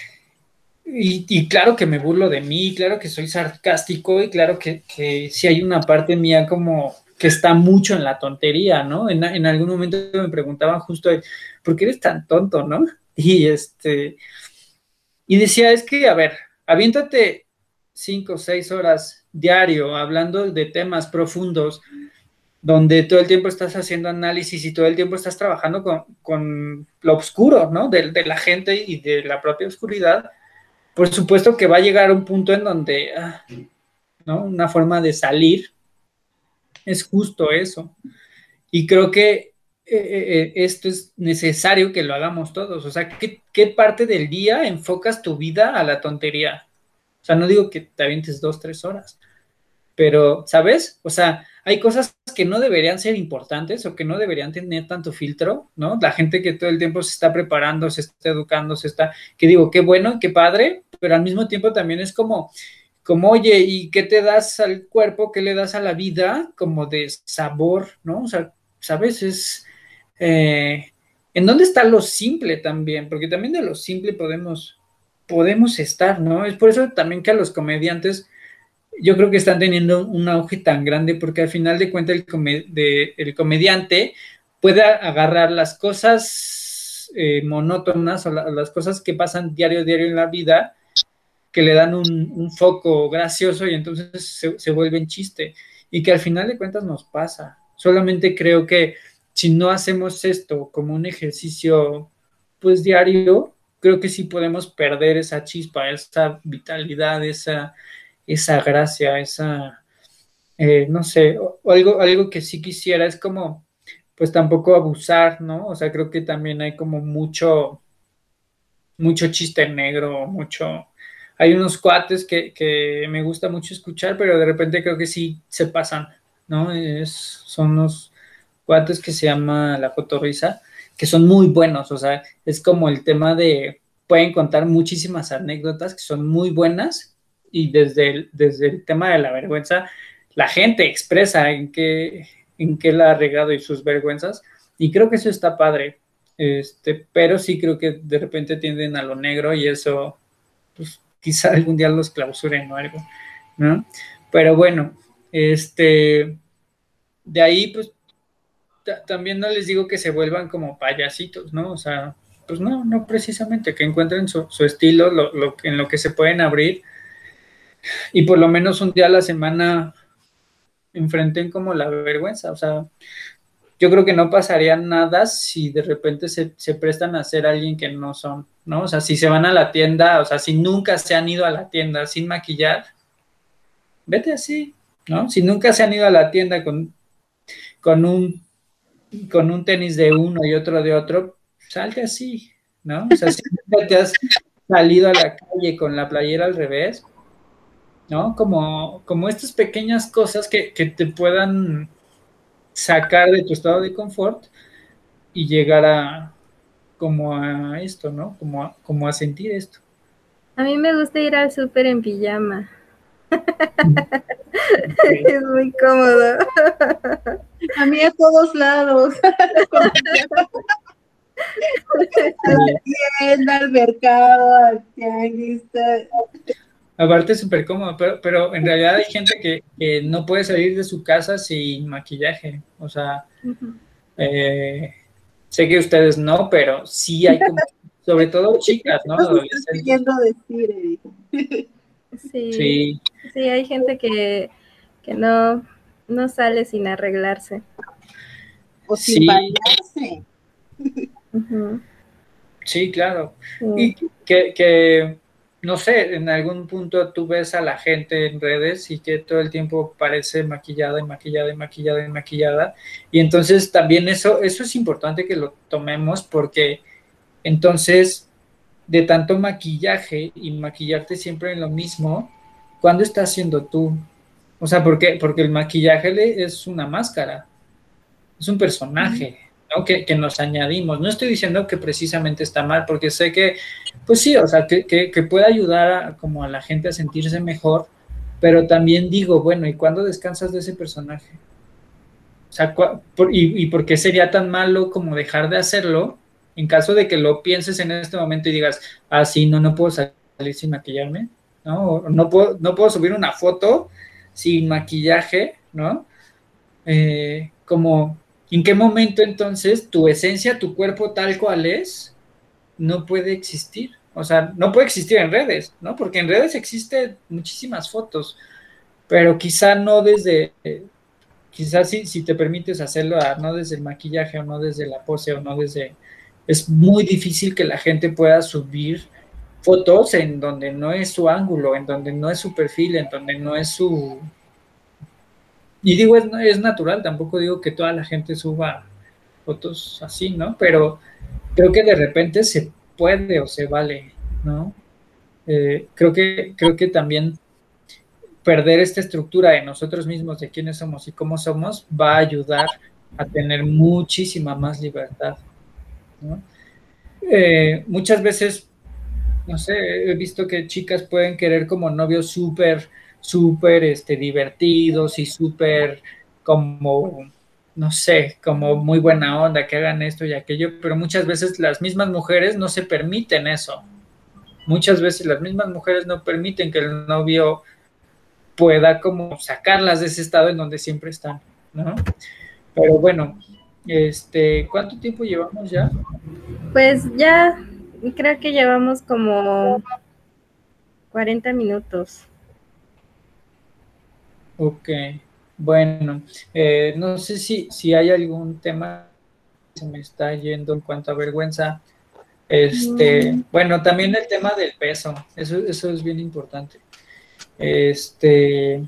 y, claro que me burlo de mí, claro que soy sarcástico y claro que, que sí hay una parte mía como que está mucho en la tontería, ¿no? En, en algún momento me preguntaban justo, ¿por qué eres tan tonto, no? Y este, y decía, es que, a ver, aviéntate cinco o seis horas diario hablando de temas profundos donde todo el tiempo estás haciendo análisis y todo el tiempo estás trabajando con, con lo oscuro, ¿no? De, de, la gente y de la propia oscuridad, por supuesto que va a llegar un punto en donde, ah, ¿no? Una forma de salir es justo eso. Y creo que eh, eh, eh, esto es necesario que lo hagamos todos. O sea, ¿qué, ¿qué, parte del día enfocas tu vida a la tontería? O sea, no digo que te avientes dos, tres horas, pero, ¿sabes? O sea, hay cosas que no deberían ser importantes o que no deberían tener tanto filtro, ¿no? La gente que todo el tiempo se está preparando, se está educando, se está, que digo, qué bueno, qué padre, pero al mismo tiempo también es como, como, oye, ¿y qué te das al cuerpo? ¿Qué le das a la vida? Como de sabor, ¿no? O sea, ¿sabes? Es, eh, ¿en dónde está lo simple también? Porque también de lo simple podemos, podemos estar, ¿no? Es por eso también que a los comediantes yo creo que están teniendo un auge tan grande porque al final de cuentas el, comediante puede agarrar las cosas eh, monótonas o las cosas que pasan diario diario en la vida que le dan un, foco gracioso y entonces se, se vuelven chiste y que al final de cuentas nos pasa. Solamente creo que si no hacemos esto como un ejercicio pues diario, creo que sí podemos perder esa chispa, esa vitalidad, esa esa gracia, esa, eh, no sé, algo, algo que sí quisiera es como, pues tampoco abusar, ¿no? O sea, creo que también hay como mucho, mucho chiste negro, mucho, hay unos cuates que, que me gusta mucho escuchar, pero de repente creo que sí se pasan, ¿no? Es, son unos cuates que se llama La Cotorrisa, que son muy buenos, o sea, es como el tema de, pueden contar muchísimas anécdotas que son muy buenas y desde el, desde el tema de la vergüenza, la gente expresa en qué, en qué la ha regado y sus vergüenzas, y creo que eso está padre, este, pero sí creo que de repente tienden a lo negro y eso, pues quizá algún día los clausuren o algo, ¿no? Pero bueno, este, de ahí, pues, también no les digo que se vuelvan como payasitos, ¿no? O sea, pues no, no precisamente, que encuentren su, su estilo, lo, lo, en lo que se pueden abrir y por lo menos un día a la semana enfrenten como la vergüenza. O sea, yo creo que no pasaría nada si de repente se, prestan a ser alguien que no son, ¿no? O sea, si se van a la tienda, o sea, si nunca se han ido a la tienda sin maquillar, vete así, ¿no? Si nunca se han ido a la tienda con, con un con un tenis de uno y otro de otro, salte así, ¿no? O sea, si nunca te has salido a la calle con la playera al revés, ¿no? Como, como estas pequeñas cosas que, te puedan sacar de tu estado de confort y llegar a como a esto, ¿no? Como a, como a sentir esto. A mí me gusta ir al súper en pijama. es muy cómodo. A mí a todos lados. a la al mercado, al tianguis. Aparte es súper cómodo, pero, pero, en realidad hay gente que, no puede salir de su casa sin maquillaje. O sea, eh, sé que ustedes no, pero sí hay como, sobre todo chicas, ¿no? decir, sí, sí, sí. hay gente que, que no, no sale sin arreglarse. O sin bañarse. Sí, claro. Y que, que no sé, en algún punto tú ves a la gente en redes y que todo el tiempo parece maquillada y maquillada y maquillada y maquillada. Y entonces también eso, eso es importante que lo tomemos porque entonces de tanto maquillaje y maquillarte siempre en lo mismo, ¿cuándo estás siendo tú? O sea, ¿por qué? Porque el maquillaje es una máscara, es un personaje. Que, nos añadimos. No estoy diciendo que precisamente está mal, porque sé que, pues sí, o sea, que, que, puede ayudar a, como a la gente a sentirse mejor, pero también digo, bueno, ¿y cuándo descansas de ese personaje? O sea, y, por qué sería tan malo como dejar de hacerlo en caso de que lo pienses en este momento y digas, ah, sí, no, no puedo salir salir sin maquillarme, ¿no? No puedo, no puedo subir una foto sin maquillaje, ¿no? Eh, como, ¿en qué momento entonces tu esencia, tu cuerpo tal cual es, no puede existir? O sea, no puede existir en redes, ¿no? Porque en redes existen muchísimas fotos, pero quizá no desde, quizás si, si te permites hacerlo, ah, no desde el maquillaje o no desde la pose o no desde... Es muy difícil que la gente pueda subir fotos en donde no es su ángulo, en donde no es su perfil, en donde no es su... Y digo, es, es natural, tampoco digo que toda la gente suba fotos así, ¿no? Pero creo que de repente se puede o se vale, ¿no? Eh, creo, que, creo que también perder esta estructura de nosotros mismos, de quiénes somos y cómo somos, va a ayudar a tener muchísima más libertad. ¿no? Eh, muchas veces, no sé, he visto que chicas pueden querer como novios súper, súper este, divertidos y súper como no sé, como muy buena onda, que hagan esto y aquello, pero muchas veces las mismas mujeres no se permiten eso. Muchas veces las mismas mujeres no permiten que el novio pueda como sacarlas de ese estado en donde siempre están, ¿no? Pero bueno, este, ¿cuánto tiempo llevamos ya? Pues ya creo que llevamos como 40 minutos. Ok. Bueno, eh, no sé si, si hay algún tema que se me está yendo en cuanto a vergüenza. Este, mm. bueno, también el tema del peso, eso, eso es bien importante. Este,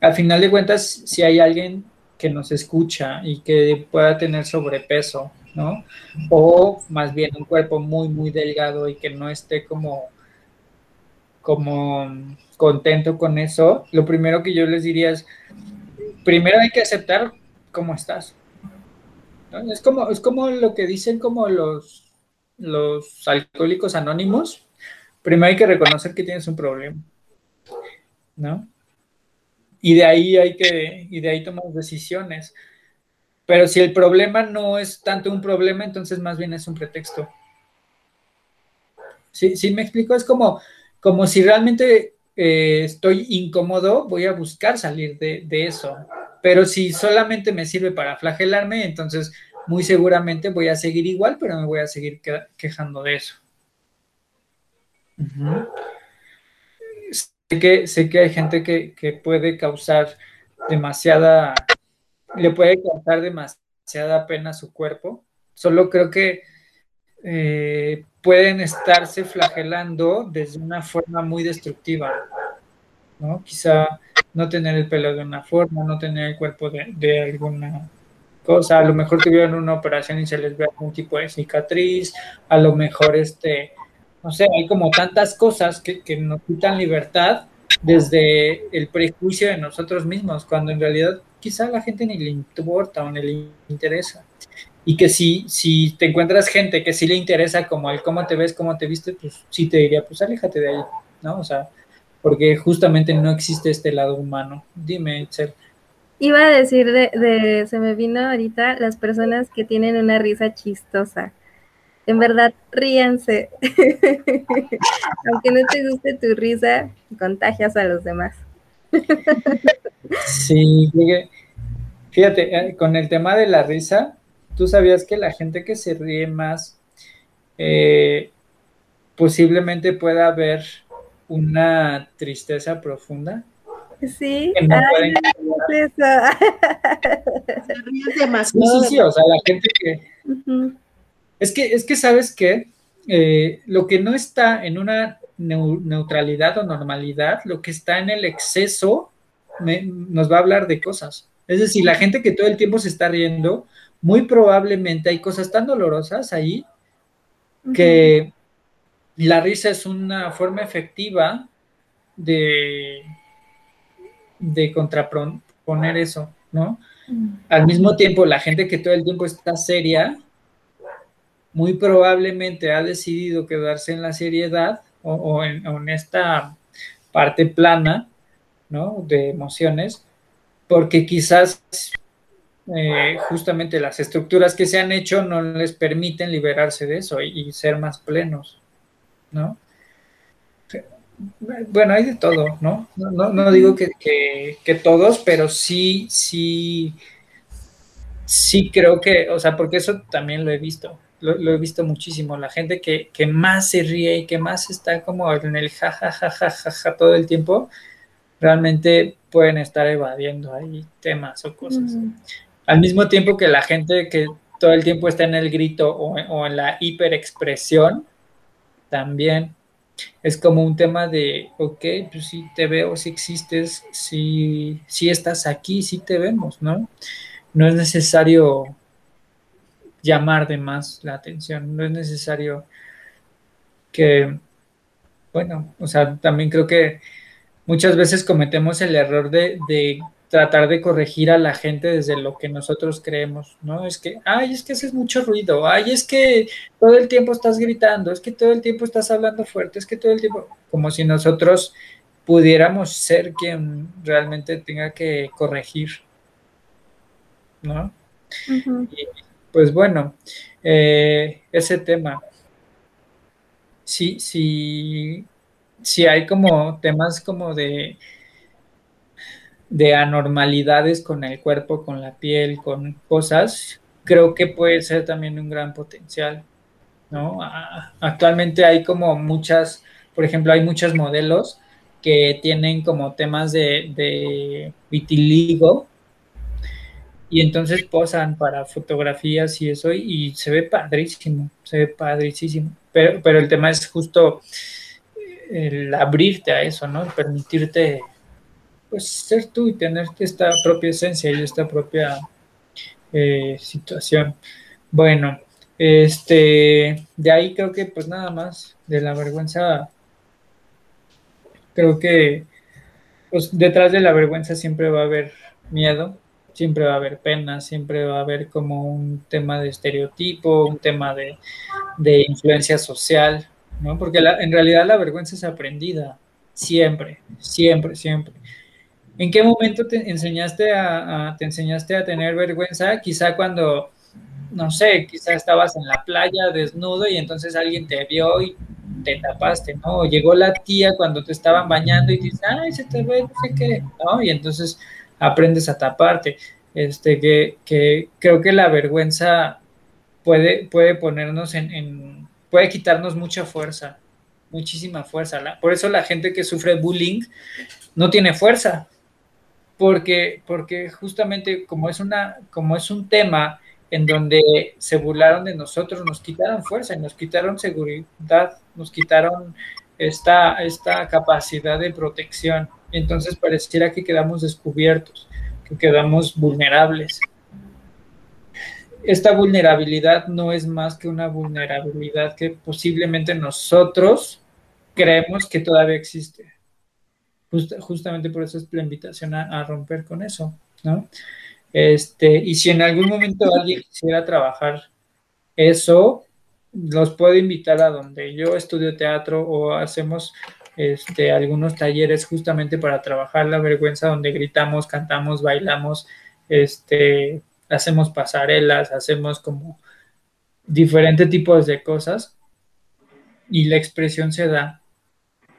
al final de cuentas, si hay alguien que nos escucha y que pueda tener sobrepeso, ¿no? O más bien un cuerpo muy, muy delgado y que no esté como, como contento con eso, lo primero que yo les diría es, primero hay que aceptar cómo estás. Es, como, es como lo que dicen como los, los alcohólicos anónimos. Primero hay que reconocer que tienes un problema. ¿No? Y de ahí hay que, y de ahí tomamos decisiones. Pero si el problema no es tanto un problema, entonces más bien es un pretexto. Sí, sí me explico, es como, como si realmente eh, estoy incómodo, voy a buscar salir de, eso. Pero si solamente me sirve para flagelarme, entonces muy seguramente voy a seguir igual, pero me voy a seguir quejando de eso. sé, que, sé que hay gente que, que puede causar demasiada, le puede causar demasiada pena a su cuerpo. Solo creo que eh, pueden estarse flagelando desde una forma muy destructiva, ¿no? Quizá no tener el pelo de una forma, no tener el cuerpo de, alguna cosa, a lo mejor tuvieron una operación y se les ve algún tipo de cicatriz, a lo mejor este, no sé, hay como tantas cosas que, que nos quitan libertad desde el prejuicio de nosotros mismos, cuando en realidad quizá a la gente ni le importa o ni le interesa y que si, si te encuentras gente que sí le interesa como el cómo te ves, cómo te viste, pues sí te diría, pues aléjate de ahí, ¿no? O sea, porque justamente no existe este lado humano. Dime, Itzel. Iba a decir de, de, se me vino ahorita las personas que tienen una risa chistosa. En verdad, ríanse. Aunque no te guste tu risa, contagias a los demás. sí, fíjate, eh, con el tema de la risa, ¿Tú sabías que la gente que se ríe más eh, posiblemente pueda haber una tristeza profunda? Sí, que no Ay, sí, sí, sí, o sea, la gente que... Es que, es que, ¿sabes qué? Eh, lo que no está en una neutralidad o normalidad, lo que está en el exceso, nos va a hablar de cosas. Es decir, la gente que todo el tiempo se está riendo, muy probablemente hay cosas tan dolorosas ahí que la risa es una forma efectiva de, de contraponer eso, ¿no? Al mismo tiempo, la gente que todo el tiempo está seria, muy probablemente ha decidido quedarse en la seriedad o, en, en, esta parte plana, ¿no? De emociones, porque quizás eh, justamente las estructuras que se han hecho no les permiten liberarse de eso y, ser más plenos, ¿no? bueno, hay de todo, ¿no? No, no, digo que, que, todos, pero sí, sí, sí creo que, o sea, porque eso también lo he visto, lo, he visto muchísimo, la gente que, que, más se ríe y que más está como en el ja, ja, ja, ja, ja, ja todo el tiempo, realmente pueden estar evadiendo ahí temas o cosas. Al mismo tiempo que la gente que todo el tiempo está en el grito o, en la hiperexpresión, también es como un tema de, ok, pues sí te veo, si existes, si, si estás aquí, sí te vemos, ¿no? No es necesario llamar de más la atención, no es necesario que, bueno, o sea, también creo que muchas veces cometemos el error de, de tratar de corregir a la gente desde lo que nosotros creemos, ¿no? Es que, ay, es que haces mucho ruido, ay, es que todo el tiempo estás gritando, es que todo el tiempo estás hablando fuerte, es que todo el tiempo, como si nosotros pudiéramos ser quien realmente tenga que corregir, ¿no? pues bueno, eh, ese tema, sí, sí, sí hay como temas como de de anormalidades con el cuerpo, con la piel, con cosas, creo que puede ser también un gran potencial, ¿no? Actualmente hay como muchas, por ejemplo, hay muchos modelos que tienen como temas de, de vitiligo y entonces posan para fotografías y eso y se ve padrísimo, se ve padrísimo, pero, pero el tema es justo el abrirte a eso, ¿no? Permitirte pues ser tú y tener esta propia esencia y esta propia eh, situación. Bueno, este, de ahí creo que pues nada más, de la vergüenza, creo que pues detrás de la vergüenza siempre va a haber miedo, siempre va a haber pena, siempre va a haber como un tema de estereotipo, un tema de, de influencia social, ¿no? Porque en realidad la vergüenza es aprendida, siempre, siempre, siempre. ¿En qué momento te enseñaste a, te enseñaste a tener vergüenza? Quizá cuando, no sé, quizá estabas en la playa desnudo y entonces alguien te vio y te tapaste, ¿no? llegó la tía cuando te estaban bañando y dices, ay, se te ve, no sé qué, ¿no? Y entonces aprendes a taparte. Este, que, que creo que la vergüenza puede, puede ponernos en, en, puede quitarnos mucha fuerza, muchísima fuerza. por eso la gente que sufre bullying no tiene fuerza, porque, porque justamente como es, una, como es un tema en donde se burlaron de nosotros, nos quitaron fuerza, nos quitaron seguridad, nos quitaron esta, esta capacidad de protección. Entonces pareciera que quedamos descubiertos, que quedamos vulnerables. Esta vulnerabilidad no es más que una vulnerabilidad que posiblemente nosotros creemos que todavía existe justamente por eso es la invitación a, romper con eso, ¿no? Este, y si en algún momento alguien quisiera trabajar eso, los puedo invitar a donde yo estudio teatro o hacemos este, algunos talleres justamente para trabajar la vergüenza, donde gritamos, cantamos, bailamos, este, hacemos pasarelas, hacemos como diferentes tipos de cosas y la expresión se da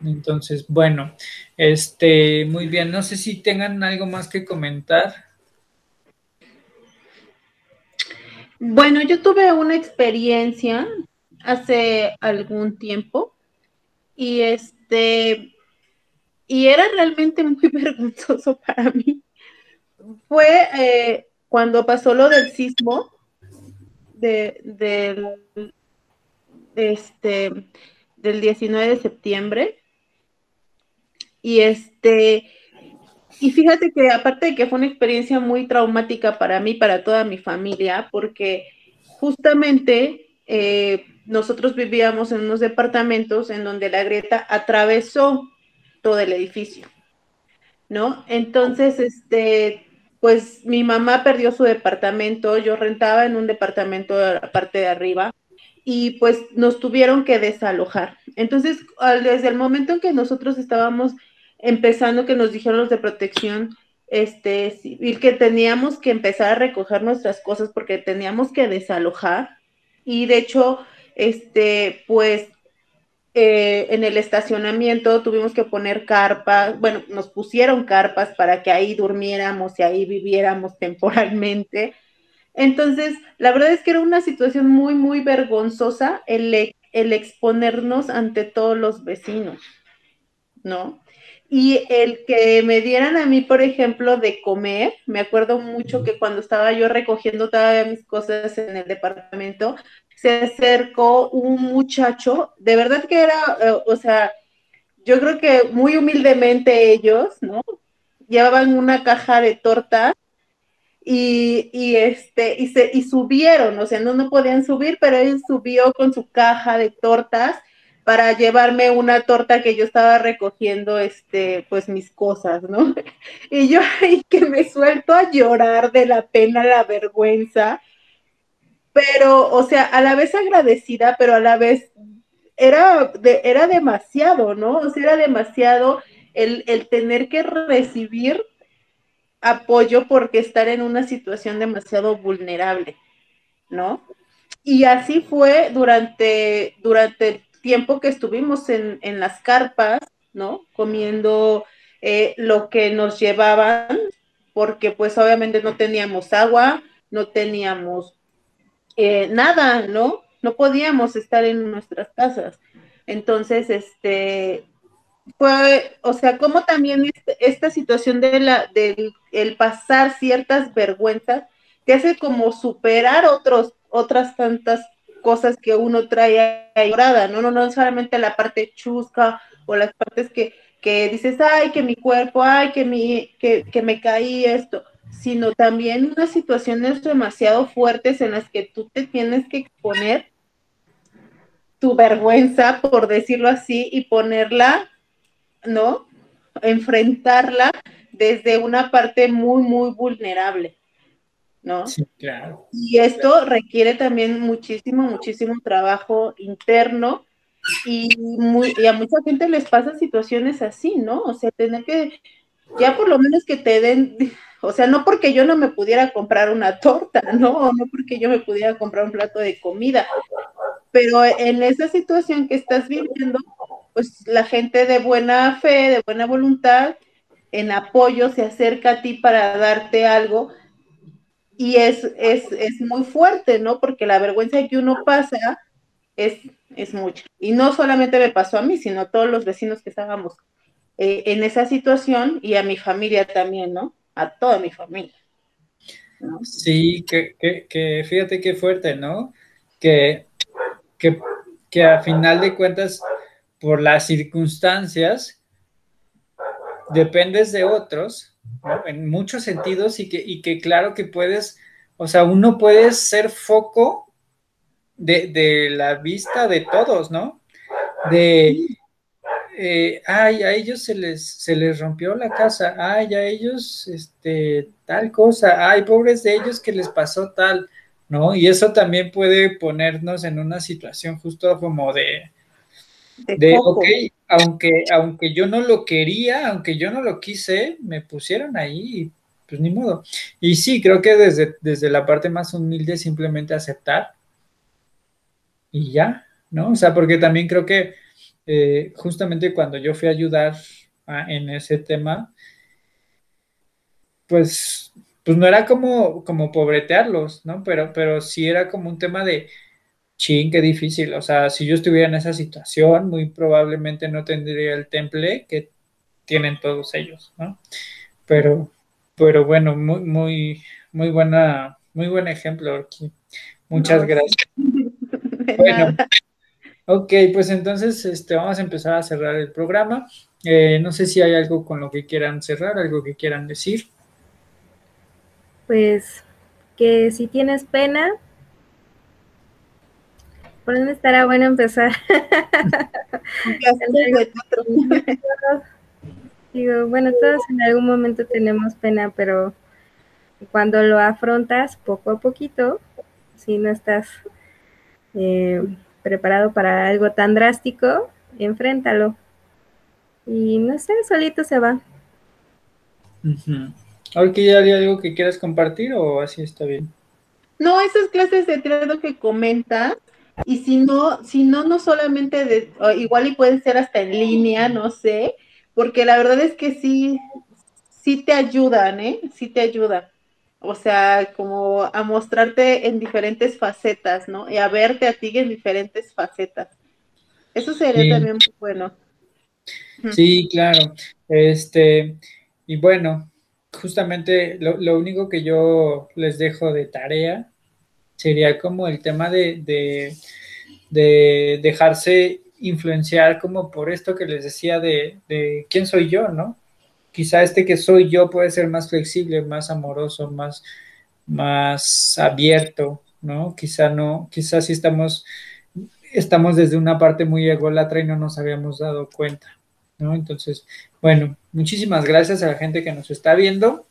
entonces, bueno, este, muy bien. No sé si tengan algo más que comentar. Bueno, yo tuve una experiencia hace algún tiempo y este y era realmente muy vergonzoso para mí. Fue eh, cuando pasó lo del sismo de, del, este, del 19 de septiembre y este, y fíjate que aparte de que fue una experiencia muy traumática para mí, para toda mi familia, porque justamente eh, nosotros vivíamos en unos departamentos en donde la grieta atravesó todo el edificio, ¿no? Entonces, este, pues mi mamá perdió su departamento, yo rentaba en un departamento de la parte de arriba y pues nos tuvieron que desalojar. Entonces, desde el momento en que nosotros estábamos empezando que nos dijeron los de protección este, civil que teníamos que empezar a recoger nuestras cosas porque teníamos que desalojar. Y de hecho, este, pues eh, en el estacionamiento tuvimos que poner carpas, bueno, nos pusieron carpas para que ahí durmiéramos y ahí viviéramos temporalmente. Entonces, la verdad es que era una situación muy, muy vergonzosa el, el exponernos ante todos los vecinos, ¿no? Y el que me dieran a mí, por ejemplo, de comer, me acuerdo mucho que cuando estaba yo recogiendo todas mis cosas en el departamento, se acercó un muchacho, de verdad que era, eh, o sea, yo creo que muy humildemente ellos, ¿no? Llevaban una caja de tortas y, y, este, y, se, y subieron, o sea, no, no podían subir, pero él subió con su caja de tortas para llevarme una torta que yo estaba recogiendo, este, pues mis cosas, ¿no? Y yo que me suelto a llorar de la pena, la vergüenza, pero, o sea, a la vez agradecida, pero a la vez era, era demasiado, ¿no? O sea, era demasiado el, el tener que recibir apoyo porque estar en una situación demasiado vulnerable, ¿no? Y así fue durante, durante tiempo que estuvimos en, en las carpas, ¿no? Comiendo eh, lo que nos llevaban, porque pues obviamente no teníamos agua, no teníamos eh, nada, ¿no? No podíamos estar en nuestras casas. Entonces, este, fue, o sea, como también este, esta situación de la, del el pasar ciertas vergüenzas te hace como superar otros, otras tantas cosas que uno trae ahí ¿no? No, no solamente la parte chusca o las partes que, que dices, ay, que mi cuerpo, ay, que, mi, que, que me caí esto sino también unas situaciones demasiado fuertes en las que tú te tienes que exponer tu vergüenza, por decirlo así, y ponerla, ¿no? Enfrentarla desde una parte muy, muy vulnerable, ¿no? Sí, claro. Y esto requiere también muchísimo, muchísimo trabajo interno y, muy, y a mucha gente les pasa situaciones así, ¿no? O sea, tener que, ya por lo menos que te den o sea, no porque yo no me pudiera comprar una torta, ¿no? No porque yo me pudiera comprar un plato de comida, pero en esa situación que estás viviendo, pues la gente de buena fe, de buena voluntad, en apoyo se acerca a ti para darte algo y es, es, es muy fuerte, ¿no? Porque la vergüenza que uno pasa es, es mucha. Y no solamente me pasó a mí, sino a todos los vecinos que estábamos eh, en esa situación y a mi familia también, ¿no? a toda mi familia. Sí, que, que, fíjate qué fuerte, ¿no? Que, que, que a final de cuentas, por las circunstancias, dependes de otros, En muchos sentidos y que, y que claro que puedes, o sea, uno puede ser foco de, de la vista de todos, ¿no? De, eh, ay, a ellos se les, se les rompió la casa, ay, a ellos, este, tal cosa, ay, pobres de ellos que les pasó tal, ¿no? Y eso también puede ponernos en una situación justo como de, de, ok, aunque, aunque yo no lo quería, aunque yo no lo quise, me pusieron ahí y pues ni modo. Y sí, creo que desde, desde la parte más humilde simplemente aceptar y ya, ¿no? O sea, porque también creo que eh, justamente cuando yo fui a ayudar en ese tema, pues, pues no era como, como pobretearlos, ¿no? Pero, pero sí era como un tema de, ching, qué difícil. O sea, si yo estuviera en esa situación, muy probablemente no tendría el temple que tienen todos ellos, ¿no? Pero, pero bueno, muy, muy, muy buena, muy buen ejemplo aquí. Muchas gracias. Bueno, Ok, pues entonces este, vamos a empezar a cerrar el programa. Eh, no sé si hay algo con lo que quieran cerrar, algo que quieran decir. Pues que si tienes pena, ¿por dónde estará bueno empezar? Digo, bueno, todos en algún momento tenemos pena, pero cuando lo afrontas poco a poquito, si no estás eh, preparado para algo tan drástico, enfréntalo. Y no sé, solito se va. Uh que ¿hay algo que quieras compartir o así está bien? No, esas clases de teatro que comentas, Y si no, si no, no solamente de, igual y puede ser hasta en línea, no sé, porque la verdad es que sí, sí te ayudan, ¿eh? Sí te ayudan. O sea, como a mostrarte en diferentes facetas, ¿no? Y a verte a ti en diferentes facetas. Eso sería también muy bueno. Sí, claro. Este, y bueno, justamente lo, lo, único que yo les dejo de tarea sería como el tema de, de, de dejarse influenciar como por esto que les decía de, de, quién soy yo, ¿no? Quizá este que soy yo puede ser más flexible, más amoroso, más, más abierto, ¿no? Quizá no, quizá sí estamos, estamos desde una parte muy ególatra y no nos habíamos dado cuenta, ¿no? Entonces, bueno, muchísimas gracias a la gente que nos está viendo.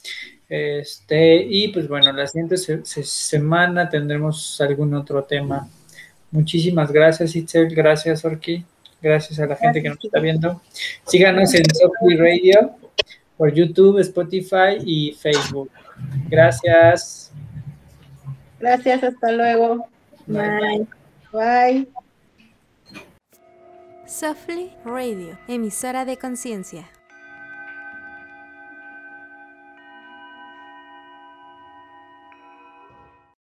Este, y pues bueno, la siguiente semana tendremos algún otro tema. Muchísimas gracias, Itzel. Gracias, Orki. Gracias a la gente que nos está viendo. Síganos en Software Radio por YouTube, Spotify y Facebook. Gracias. Gracias, hasta luego. Bye. Bye. Softly Radio, emisora de conciencia.